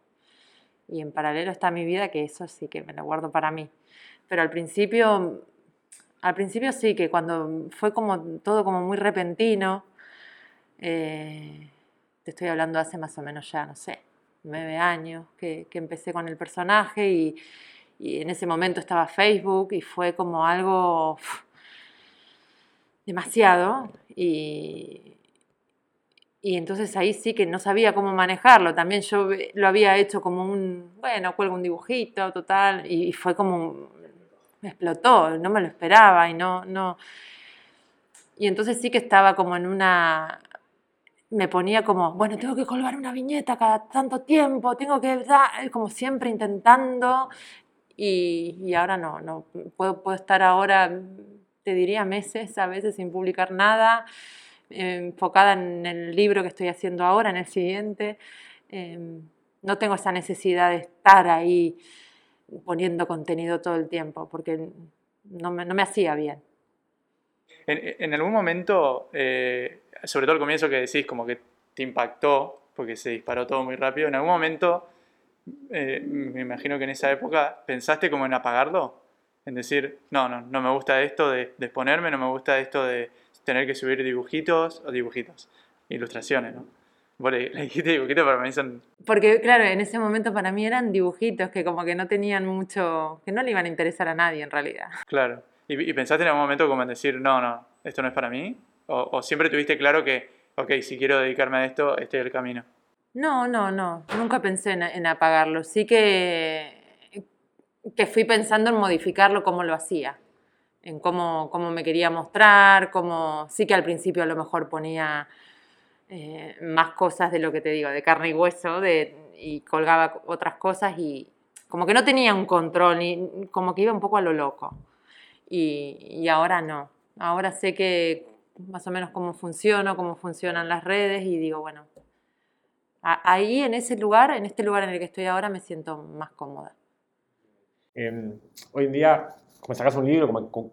Speaker 5: Y en paralelo está mi vida, que eso sí que me lo guardo para mí. Pero al principio, al principio sí, que cuando fue como todo como muy repentino, eh, te estoy hablando hace más o menos ya, no sé, nueve años que, empecé con el personaje y, en ese momento estaba Facebook y fue como algo demasiado y, y entonces ahí sí que no sabía cómo manejarlo. También yo lo había hecho como un, bueno, cuelgo un dibujito, total, y, y fue como, me explotó, no me lo esperaba y no, no. Y entonces sí que estaba como en una, me ponía como, bueno, tengo que colgar una viñeta cada tanto tiempo, tengo que, dar", como siempre intentando, y, y ahora no, no, puedo, puedo estar ahora, te diría meses a veces sin publicar nada, enfocada en el libro que estoy haciendo ahora, en el siguiente. Eh, no tengo esa necesidad de estar ahí poniendo contenido todo el tiempo, porque no me, no me hacía bien.
Speaker 3: En, en algún momento, eh, sobre todo al comienzo que decís como que te impactó, porque se disparó todo muy rápido, en algún momento, eh, me imagino que en esa época, ¿pensaste como en apagarlo? En decir, no, no, no me gusta esto de, de exponerme, no me gusta esto de tener que subir dibujitos, o dibujitos, ilustraciones, ¿no? Vos le, le dijiste dibujitos, pero me dicen,
Speaker 5: Porque, claro, en ese momento para mí eran dibujitos que como que no tenían mucho, que no le iban a interesar a nadie en realidad.
Speaker 3: claro. ¿Y, y pensaste en algún momento como en decir, no, no, esto no es para mí? ¿O, o siempre tuviste claro que, ok, si quiero dedicarme a esto, este es el camino?
Speaker 5: No, no, no, nunca pensé en, en apagarlo. Sí que, que fui pensando en modificarlo como lo hacía, en cómo, cómo me quería mostrar, cómo, sí que al principio a lo mejor ponía eh, más cosas de lo que te digo, de carne y hueso, y colgaba otras cosas y como que no tenía un control, y como que iba un poco a lo loco. Y, ahora no, ahora sé que más o menos cómo funciona, cómo funcionan las redes y digo, bueno, ahí en ese lugar, en este lugar en el que estoy ahora, me siento más cómoda.
Speaker 4: Eh, hoy en día, como sacas un libro, como,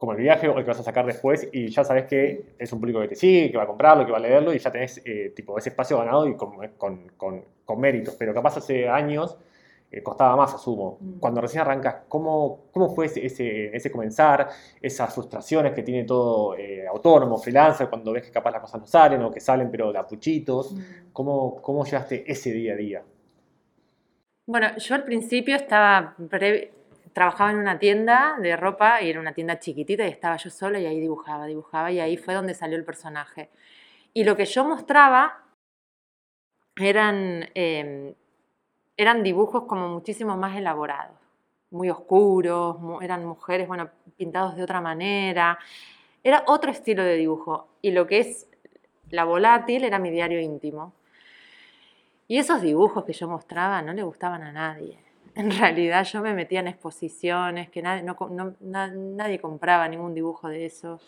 Speaker 4: como- el viaje o el que vas a sacar después, y ya sabes que es un público que te sigue, que va a comprarlo, que va a leerlo, y ya tenés eh, tipo, ese espacio ganado y con, con, con- con méritos. Pero capaz hace años eh, costaba más, asumo.
Speaker 5: Mm.
Speaker 4: Cuando recién arrancas, ¿cómo, cómo fue ese, ese, comenzar? Esas frustraciones que tiene todo eh, autónomo, freelancer, cuando ves que capaz las cosas no salen o que salen pero de apuchitos. ¿Cómo, ¿Cómo llegaste ese día a día?
Speaker 5: Bueno, yo al principio estaba pre- trabajaba en una tienda de ropa y era una tienda chiquitita y estaba yo sola y ahí dibujaba, dibujaba y ahí fue donde salió el personaje. Y lo que yo mostraba eran, eh, eran dibujos como muchísimo más elaborados, muy oscuros, eran mujeres, bueno, pintados de otra manera. Era otro estilo de dibujo. Y lo que es la volátil era mi diario íntimo. Y esos dibujos que yo mostraba no le gustaban a nadie. En realidad yo me metía en exposiciones, que nadie, compraba ningún dibujo de eso.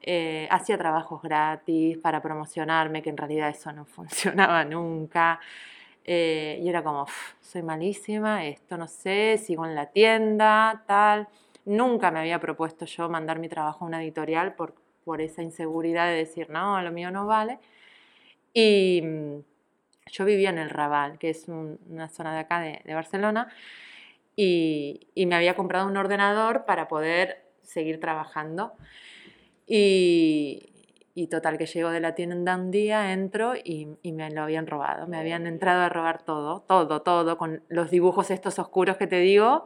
Speaker 5: Eh, hacía trabajos gratis para promocionarme, que en realidad eso no (laughs) funcionaba nunca. Eh, y era como, soy malísima, esto no sé, sigo en la tienda, tal. Nunca me había propuesto yo mandar mi trabajo a una editorial por, por esa inseguridad de decir, no, lo mío no vale. Y mm, yo vivía en el Raval, que es una zona de acá de, Barcelona, y, y, me había comprado un ordenador para poder seguir trabajando. Y, y total, que llego de la tienda un día, entro y, y, me lo habían robado. Me habían entrado a robar todo, todo, todo, con los dibujos estos oscuros que te digo,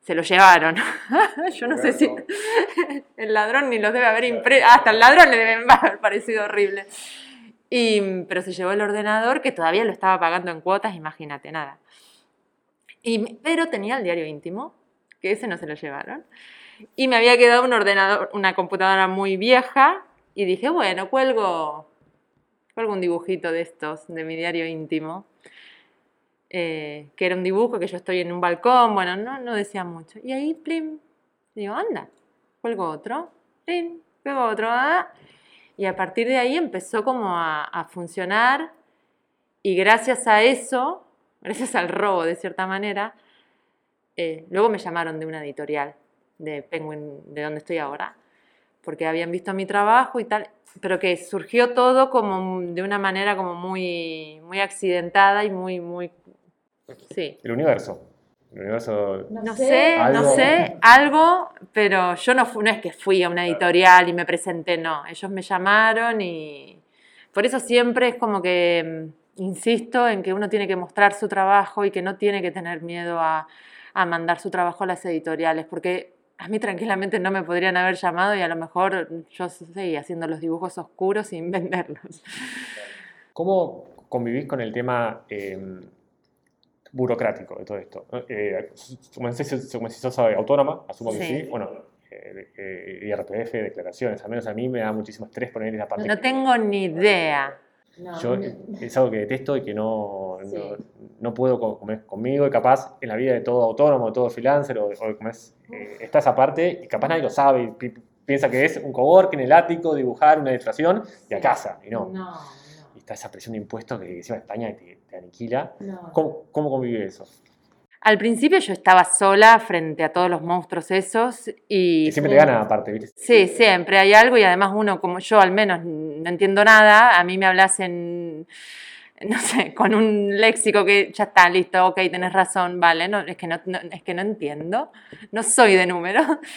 Speaker 5: se lo llevaron. (laughs) Yo no sé si (laughs) el ladrón ni los debe haber impreso, hasta el ladrón le debe haber parecido horrible. Y, pero se llevó el ordenador que todavía lo estaba pagando en cuotas, imagínate, nada. Y, pero tenía el diario íntimo, que ese no se lo llevaron. Y me había quedado un ordenador, una computadora muy vieja, y dije, bueno, cuelgo, cuelgo un dibujito de estos, de mi diario íntimo. Eh, que era un dibujo que yo estoy en un balcón, bueno, no, no decía mucho. Y ahí, plim, digo, anda, cuelgo otro, plim, cuelgo otro, ah. Y a partir de ahí empezó como a, funcionar y gracias a eso, (laughs) gracias al robo de cierta manera, eh, luego me llamaron de una editorial de Penguin, de donde estoy ahora, porque habían visto mi trabajo y tal, pero que surgió todo como de una manera como muy, muy accidentada y muy, muy Sí.
Speaker 4: El universo. El universo.
Speaker 5: No, sé, no sé, algo, pero yo no, no es que fui a una editorial y me presenté, no. Ellos me llamaron y. Por eso siempre es como que mm, insisto en que uno tiene que mostrar su trabajo y que no tiene que tener miedo a, a mandar su trabajo a las editoriales, porque a mí tranquilamente no me podrían haber llamado y a lo mejor yo seguía haciendo los dibujos oscuros sin (laughs) venderlos.
Speaker 4: ¿Cómo convivís con el tema em, burocrático de todo esto. Eh, como si sos autónoma, asumo que sí, bueno, eh, eh, IRPF, declaraciones, al menos a mí me da muchísimo estrés poner esa parte.
Speaker 5: No tengo ni idea.
Speaker 4: Yo es algo que detesto y que no, no, puedo conmigo y capaz en la vida de todo autónomo, de todo freelancer o, como es, eh, está esa parte y capaz nadie lo sabe piensa que es un coworking, el ático, dibujar una ilustración y a casa y no. Está esa presión de impuestos que encima España te, te aniquila. ¿Cómo, ¿Cómo, convive eso?
Speaker 5: Al principio yo estaba sola frente a todos los monstruos esos y...
Speaker 4: siempre te gana aparte, ¿viste?
Speaker 5: Sí, siempre hay algo y además uno como yo al menos no entiendo nada, a mí me hablas en, no sé, con un léxico que ya está, listo, ok, tenés razón, vale, no, es, que no, es que no entiendo, no soy de número. (laughs)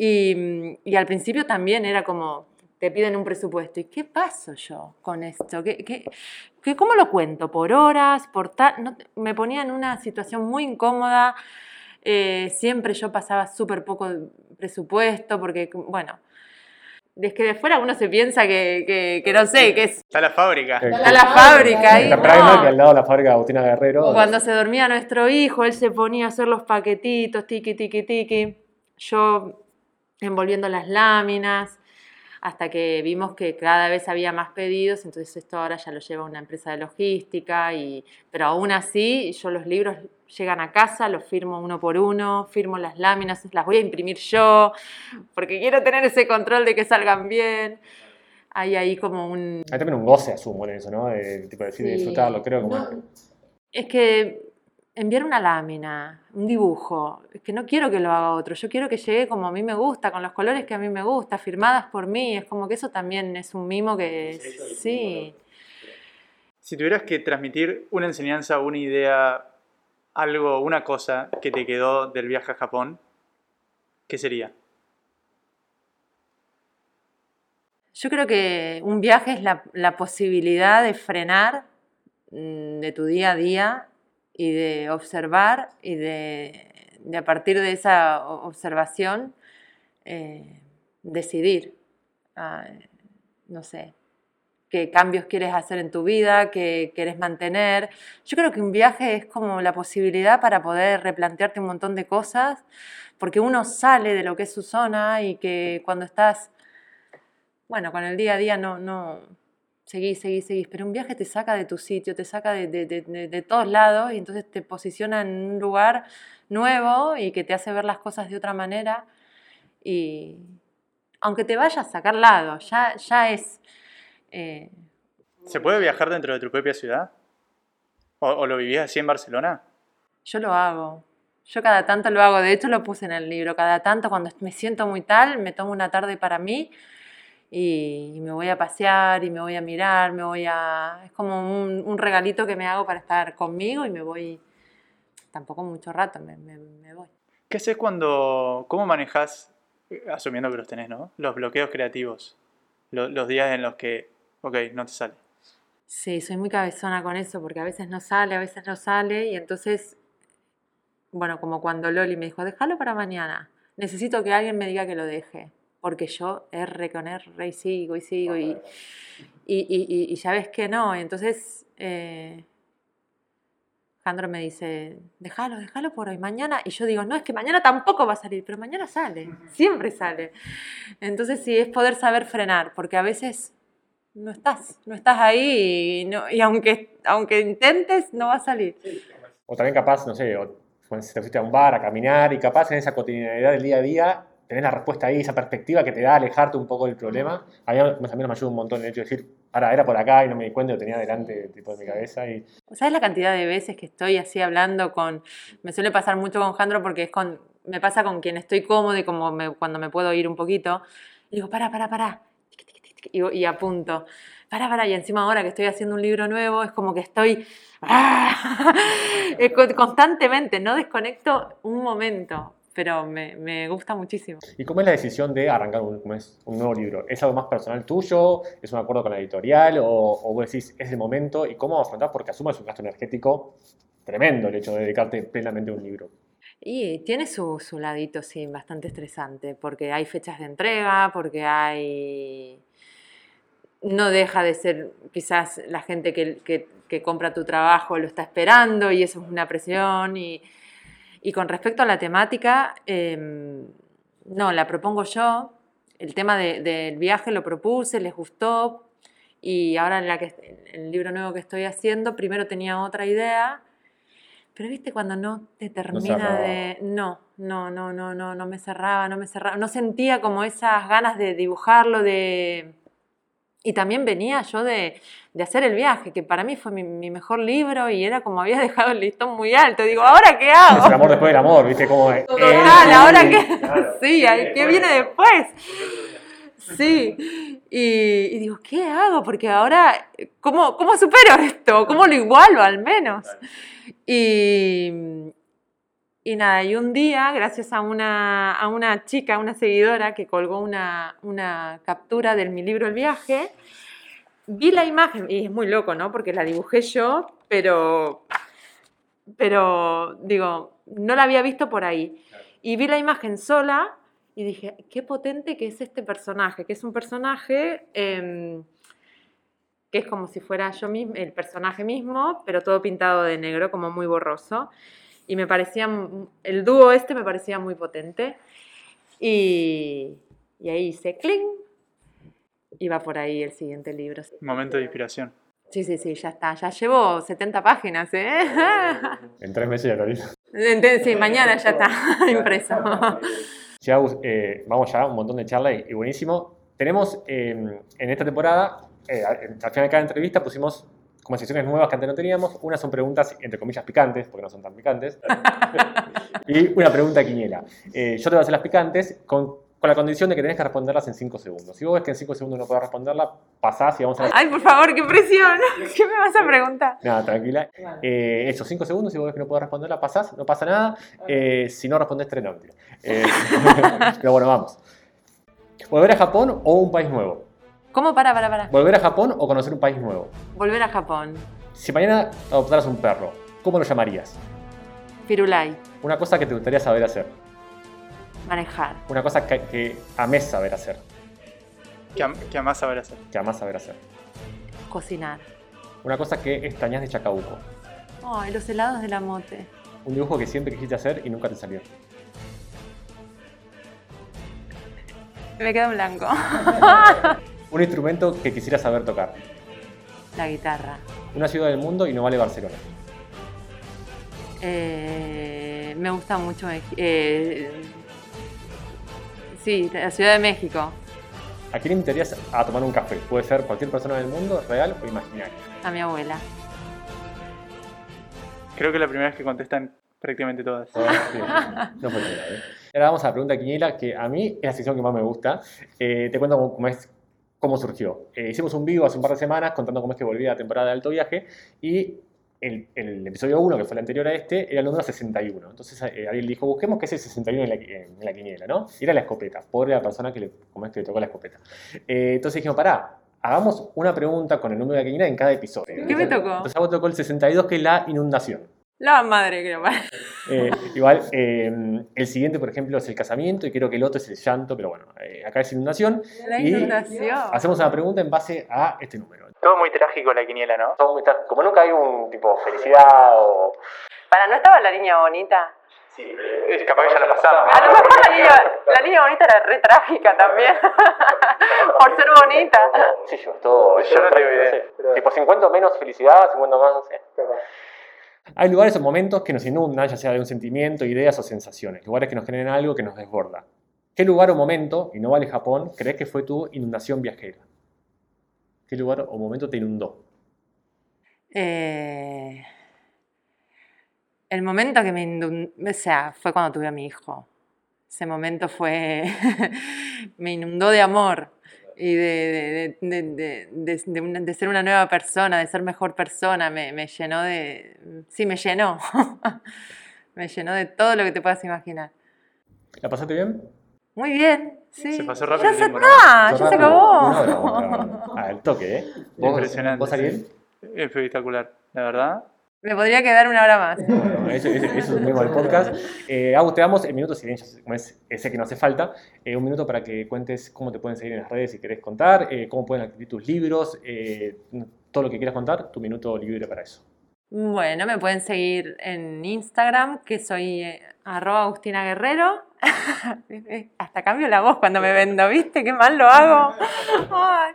Speaker 5: Y, y al principio también era como, te piden un presupuesto. ¿Y qué paso yo con esto? ¿Qué, qué, cómo lo cuento? ¿Por horas? ¿Por tal? me ponía en una situación muy incómoda. Eh, siempre yo pasaba súper poco presupuesto porque, bueno, es que de fuera uno se piensa que, que, no sé, que es...
Speaker 3: Está la fábrica.
Speaker 5: Está la fábrica. Ahí,
Speaker 4: no. que al lado de la fábrica Agustina Guerrero.
Speaker 5: Cuando se dormía nuestro hijo, él se ponía a hacer los paquetitos, tiki, tiki, tiki. Yo envolviendo las láminas hasta que vimos que cada vez había más pedidos, entonces esto ahora ya lo lleva una empresa de logística, y, pero aún así yo los libros llegan a casa, los firmo uno por uno, firmo las láminas, las voy a imprimir yo, porque quiero tener ese control de que salgan bien. Hay ahí como un...
Speaker 4: Hay también un goce, asumo, en eso, ¿no? De, tipo, decir, disfrutarlo, creo. Como...
Speaker 5: es que enviar una lámina, un dibujo, es que no quiero que lo haga otro, yo quiero que llegue como a mí me gusta, con los colores que a mí me gusta, firmadas por mí, es como que eso también es un mimo que sí.
Speaker 3: Si tuvieras que transmitir una enseñanza, una idea, algo, una cosa que te quedó del viaje a Japón, ¿qué sería?
Speaker 5: Yo creo que un viaje es la, la posibilidad de frenar mm, de tu día a día y de observar y de, a partir de esa observación eh, decidir, ah, no sé, qué cambios quieres hacer en tu vida, qué quieres mantener. Yo creo que un viaje es como la posibilidad para poder replantearte un montón de cosas, porque uno sale de lo que es su zona y que cuando estás, bueno, con el día a día no, no, seguís, seguís, seguís, pero un viaje te saca de tu sitio, te saca de, de- de- de- de todos lados y entonces te posiciona en un lugar nuevo y que te hace ver las cosas de otra manera. Y aunque te vayas a sacar lado, ya, ya es... eh,
Speaker 3: ¿Se puede viajar dentro de tu propia ciudad? ¿O, o lo vivías así en Barcelona?
Speaker 5: Yo lo hago. Yo cada tanto lo hago. De hecho, lo puse en el libro. Cada tanto, cuando me siento muy tal, me tomo una tarde para mí y, y me voy a pasear y me voy a mirar. Me voy a. Es como un, un regalito que me hago para estar conmigo y me voy. Tampoco mucho rato, me, me- me voy.
Speaker 3: ¿Qué haces cuando... ¿Cómo manejas, asumiendo que los tenés, ¿no? Los bloqueos creativos. Lo- los días en los que, ok, no te sale.
Speaker 5: Sí, soy muy cabezona con eso porque a veces no sale, a veces no sale y entonces, bueno, como cuando Loli me dijo, déjalo para mañana, necesito que alguien me diga que lo deje, porque yo R con R y sigo y sigo y, y, y, y- y ya ves que no, y entonces eh, Jandro me dice, déjalo, déjalo por hoy, mañana, y yo digo, no, es que mañana tampoco va a salir, pero mañana sale, siempre sale. Entonces sí, es poder saber frenar, porque a veces no estás, no estás ahí y, no- y aunque, aunque intentes, no va a salir.
Speaker 4: O también capaz, no sé, o cuando te fuiste a un bar a caminar y capaz en esa cotidianidad del día a día tenés la respuesta ahí, esa perspectiva que te da alejarte un poco del problema. A mí también me ayuda un montón el hecho de decir, ahora era por acá y no me di cuenta, lo tenía delante tipo de mi cabeza y
Speaker 5: ¿Sabes la cantidad de veces que estoy así hablando con... Me suele pasar mucho con Jandro porque es con... Me pasa con quien estoy cómodo y como me- cuando me puedo ir un poquito. Y digo, para, para, para. Y, y apunto. Para, para. Y encima ahora que estoy haciendo un libro nuevo, es como que estoy... (laughs) ¡ah! Constantemente, no desconecto un momento. Pero me, me gusta muchísimo.
Speaker 4: ¿Y cómo es la decisión de arrancar un, un nuevo libro? ¿Es algo más personal tuyo? ¿Es un acuerdo con la editorial? ¿O, o vos decís, es el momento? ¿Y cómo afrontar? Porque asumo es un gasto energético tremendo el hecho de dedicarte plenamente a un libro.
Speaker 5: Y tiene su, su ladito, sí, bastante estresante, porque hay fechas de entrega, porque hay... No deja de ser quizás la gente que, que- que compra tu trabajo lo está esperando y eso es una presión. Y, y con respecto a la temática, em, no, la propongo yo. El tema de- del viaje lo propuse, les gustó. Y ahora en la que, el libro nuevo que estoy haciendo, primero tenía otra idea, pero viste cuando no te termina de... No, no, no, no, no, no me cerraba, no me cerraba. No sentía como esas ganas de dibujarlo, de... Y también venía yo de, de hacer el viaje, que para mí fue mi, mi mejor libro y era como había (laughs) dejado el listón muy alto. Digo, ¿ahora qué hago?
Speaker 4: Es el amor después del amor, ¿viste? Como,
Speaker 5: Total, ahora (laughs)
Speaker 4: sí,
Speaker 5: que...
Speaker 4: claro.
Speaker 5: Sí, ¿qué viene después? Sí, y, y digo, ¿qué hago? Porque ahora, ¿cómo, ¿cómo supero esto? ¿Cómo lo igualo al menos? Y, y nada, y un día, gracias a una, a una chica, una seguidora que colgó una, una captura de mi libro El viaje, vi la imagen, y es muy loco, ¿no? Porque la dibujé yo, pero, pero digo, no la había visto por ahí. Y vi la imagen sola y dije, qué potente que es este personaje, que es un personaje em, que es como si fuera yo mismo, el personaje mismo, pero todo pintado de negro, como muy borroso. Y me parecía, el dúo este me parecía muy potente. Y, y ahí hice cling. Y va por ahí el siguiente libro.
Speaker 3: Momento de inspiración.
Speaker 5: Sí, sí, sí, ya está. Ya llevo 70 páginas, ¿eh? (laughs)
Speaker 4: En tres meses ya lo hice.
Speaker 5: Sí, mañana ya está (laughs) impreso. (laughs)
Speaker 4: Ya, eh, vamos ya, un montón de charla y, y buenísimo. Tenemos eh, en esta temporada, eh, al final de cada entrevista pusimos como secciones nuevas que antes no teníamos. Unas son preguntas, entre comillas, picantes, porque no son tan picantes. (laughs) y una pregunta quiniela. Eh, yo te voy a hacer las picantes con, con la condición de que tenés que responderlas en 5 segundos. Si vos ves que en 5 segundos no podés responderla, pasás y vamos a la...
Speaker 5: Ay, por favor, qué presión. (laughs) ¿Qué me vas a preguntar?
Speaker 4: Nada, tranquila. Eh, eso, 5 segundos, si vos ves que no podés responderla, pasás, no pasa nada. Eh, si no respondés, tres no. Eh, (laughs) pero bueno, vamos. ¿Volver a Japón o un país nuevo?
Speaker 5: ¿Cómo? Para, para, para.
Speaker 4: ¿Volver a Japón o conocer un país nuevo?
Speaker 5: Volver a Japón.
Speaker 4: Si mañana adoptaras un perro, ¿cómo lo llamarías?
Speaker 5: Firulai.
Speaker 4: Una cosa que te gustaría saber hacer.
Speaker 5: Manejar.
Speaker 4: Una cosa que, que amés saber hacer.
Speaker 3: ¿Qué, am- amás saber hacer?
Speaker 4: Que amás saber hacer.
Speaker 5: Cocinar.
Speaker 4: Una cosa que extrañas de Chacabuco.
Speaker 5: Ay, los helados de la mote.
Speaker 4: Un dibujo que siempre quisiste hacer y nunca te salió.
Speaker 5: Me quedo en blanco. (laughs)
Speaker 4: Un instrumento que quisieras saber tocar.
Speaker 5: La guitarra.
Speaker 4: Una ciudad del mundo y no vale Barcelona.
Speaker 5: Eh, me gusta mucho eh, sí, la Ciudad de México.
Speaker 4: ¿A quién invitarías a tomar un café? Puede ser cualquier persona del mundo, real o imaginaria.
Speaker 5: A mi abuela.
Speaker 3: Creo que es la primera vez que contestan prácticamente todas.
Speaker 4: Sí, no fue tan grave. Ahora vamos a la pregunta quiniela, que a mí es la sección que más me gusta. Eh, te cuento cómo es, cómo surgió. Eh, hicimos un vivo hace un par de semanas contando cómo es que volví a la temporada de Alto Viaje y el, el episodio 1, que fue el anterior a este, era el número 61. Entonces eh, alguien dijo, busquemos qué es el 61 en la, en la quiniela, ¿no? Y era la escopeta. Pobre la persona que le, como es que le tocó la escopeta. Eh, entonces dijimos, pará, hagamos una pregunta con el número de la quiniela en cada episodio.
Speaker 5: ¿Qué me tocó?
Speaker 4: Entonces a vos tocó el 62, que es la inundación.
Speaker 5: La madre, creo. (laughs)
Speaker 4: Eh, igual, eh, el siguiente, por ejemplo, es el casamiento y creo que el otro es el llanto, pero bueno, eh, acá es inundación.
Speaker 5: La
Speaker 4: Y
Speaker 5: inundación.
Speaker 4: Hacemos una pregunta en base a este número.
Speaker 3: Todo muy trágico la quiniela, ¿no?
Speaker 4: Muy Como nunca hay un tipo felicidad o...
Speaker 5: ¿Para no estaba la niña bonita?
Speaker 3: Es capaz que ya la pasamos.
Speaker 5: A lo mejor la niña, la niña bonita era re trágica también. (laughs) Por ser bonita.
Speaker 4: Sí, yo, es todo...
Speaker 3: Yo no tengo idea, pero-
Speaker 4: Tipo 50 menos felicidad, 50 más, no sé. Hay lugares o momentos que nos inundan, ya sea de un sentimiento, ideas o sensaciones. Lugares que nos generan algo que nos desborda. ¿Qué lugar o momento, y no vale Japón, crees que fue tu inundación viajera? ¿Qué lugar o momento te inundó?
Speaker 5: Eh, el momento que me inundó, o sea, fue cuando tuve a mi hijo. Ese momento fue, (laughs) me inundó de amor y de, de, de- de- de- de una- de ser una nueva persona, de ser mejor persona. Me, me llenó de, sí, me llenó. (laughs) me llenó de todo lo que te puedas imaginar.
Speaker 4: ¿La pasaste bien?
Speaker 5: Muy bien, sí.
Speaker 3: Se pasó rápido
Speaker 5: Ya
Speaker 3: el
Speaker 5: se
Speaker 3: ¿no?
Speaker 5: está, ya se acabó.
Speaker 4: Una hora vamos grabando. Al toque, ¿eh? ¿Vos,
Speaker 3: Impresionante.
Speaker 4: ¿Vos, Ariel?
Speaker 3: Espectacular, la verdad.
Speaker 5: Me podría quedar una hora más. (laughs)
Speaker 4: Eso, eso- eso es tema del podcast. Eh, Agus, el minuto, si bien ya sé, como es, eh, sé que no hace falta, eh, un minuto para que cuentes cómo te pueden seguir en las redes si querés contar, eh, cómo pueden adquirir tus libros, eh, todo lo que quieras contar, tu minuto libre para eso.
Speaker 5: Bueno, me pueden seguir en Instagram, que soy eh, arroba Agustina Guerrero. (laughs) Hasta cambio la voz cuando me vendo, ¿viste? Qué mal lo hago. Ay.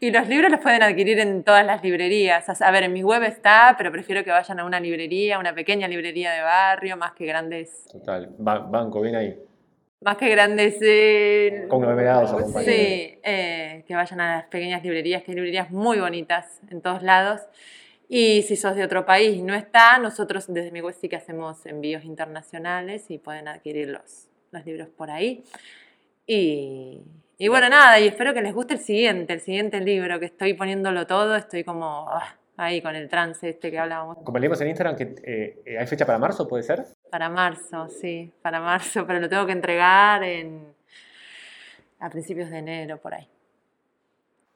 Speaker 5: Y los libros los pueden adquirir en todas las librerías. A ver, en mi web está, pero prefiero que vayan a una librería, una pequeña librería de barrio, más que grandes,
Speaker 4: Total, ba- banco, bien ahí.
Speaker 5: más que grandes... eh,
Speaker 4: Conglomerados.
Speaker 5: Sí, eh, que vayan a las pequeñas librerías, que hay librerías muy bonitas en todos lados. Y si sos de otro país y no está, nosotros desde mi web sí que hacemos envíos internacionales y pueden adquirir los, los libros por ahí. Y, y bueno, nada, y espero que les guste el siguiente, el siguiente libro, que estoy poniéndolo todo, estoy como ah, ahí con el trance este que hablábamos.
Speaker 4: Como leímos en Instagram, que eh, eh, ¿hay fecha para marzo, puede ser?
Speaker 5: Para marzo, sí, para marzo, pero lo tengo que entregar en, a principios de enero, por ahí.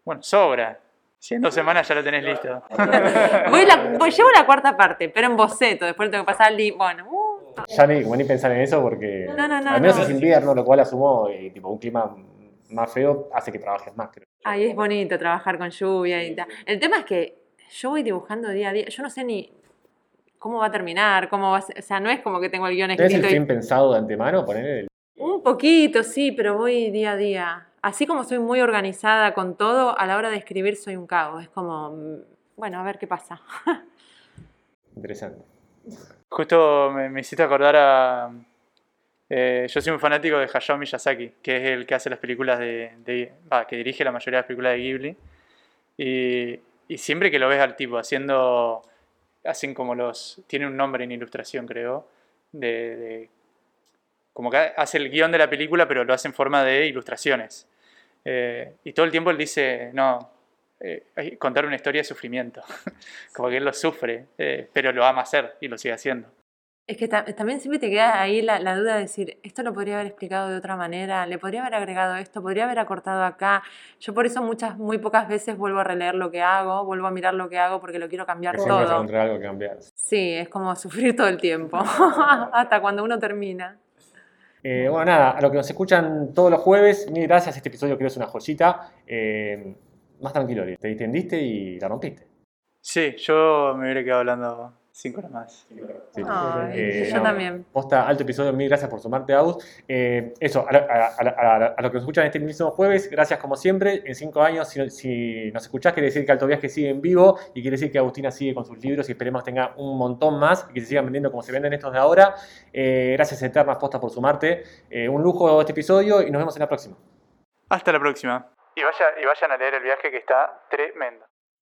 Speaker 3: Bueno, sobra. Si en dos semanas ya lo tenés listo. (laughs)
Speaker 5: Voy la- voy- llevo la cuarta parte, pero en boceto. Después lo tengo que pasar al Bueno, uh,
Speaker 4: Ya ni, ni pensar en eso porque
Speaker 5: No, no, no,
Speaker 4: al menos
Speaker 5: no.
Speaker 4: es invierno, lo cual asumo, eh, tipo, un clima más feo hace que trabajes más, creo.
Speaker 5: ahí es bonito trabajar con lluvia y tal. El tema es que yo voy dibujando día a día. Yo no sé ni cómo va a terminar, cómo va a ser- O sea, no es como que tengo el guion
Speaker 4: ¿Tienes el
Speaker 5: escrito. y-
Speaker 4: fin pensado de antemano? Poner el...
Speaker 5: Un poquito, sí, pero voy día a día. Así como soy muy organizada con todo, a la hora de escribir soy un caos. Es como, mm, bueno, a ver qué pasa. (laughs)
Speaker 4: Interesante.
Speaker 3: Justo me, me hiciste acordar a. eh, yo soy un fanático de Hayao Miyazaki, que es el que hace las películas de. de- va, que dirige la mayoría de las películas de Ghibli. Y, y siempre que lo ves al tipo haciendo. Hacen como los. Tiene un nombre en ilustración, creo. De. de- como que hace el guion de la película, pero lo hace en forma de ilustraciones. Eh, y todo el tiempo él dice: No, eh, contar una historia de sufrimiento. (laughs) como que él lo sufre, eh, pero lo ama hacer y lo sigue haciendo.
Speaker 5: Es que ta- también siempre te queda ahí la, la duda de decir, esto lo podría haber explicado de otra manera, le podría haber agregado esto, podría haber acortado acá. Yo por eso muchas, muy pocas veces vuelvo a releer lo que hago, vuelvo a mirar lo que hago porque lo quiero cambiar
Speaker 4: Que
Speaker 5: todo.
Speaker 4: encontrar algo que cambiar.
Speaker 5: Sí, es como sufrir todo el tiempo, (laughs) hasta cuando uno termina.
Speaker 4: Eh, bueno, nada, a los que nos escuchan todos los jueves, mil gracias. Este episodio creo es una joyita. Eh, más tranquilo, te distendiste y la rompiste.
Speaker 3: Sí, yo me hubiera quedado hablando Cinco horas más.
Speaker 4: Sí.
Speaker 5: Ay,
Speaker 4: Eh,
Speaker 5: yo
Speaker 4: no,
Speaker 5: también.
Speaker 4: Posta, alto episodio, mil gracias por sumarte, Aus. Eh, eso, a, a- a- a- a los que nos escuchan este mismo jueves, gracias como siempre. En cinco años, si, si nos escuchás, quiere decir que Alto Viaje sigue en vivo y quiere decir que Agustina sigue con sus libros y esperemos que tenga un montón más y que se sigan vendiendo como se venden estos de ahora. Eh, gracias eternas, Posta, por sumarte. Eh, un lujo este episodio y nos vemos en la próxima.
Speaker 3: Hasta la próxima. Y, vaya, y vayan a leer el viaje que está tremendo.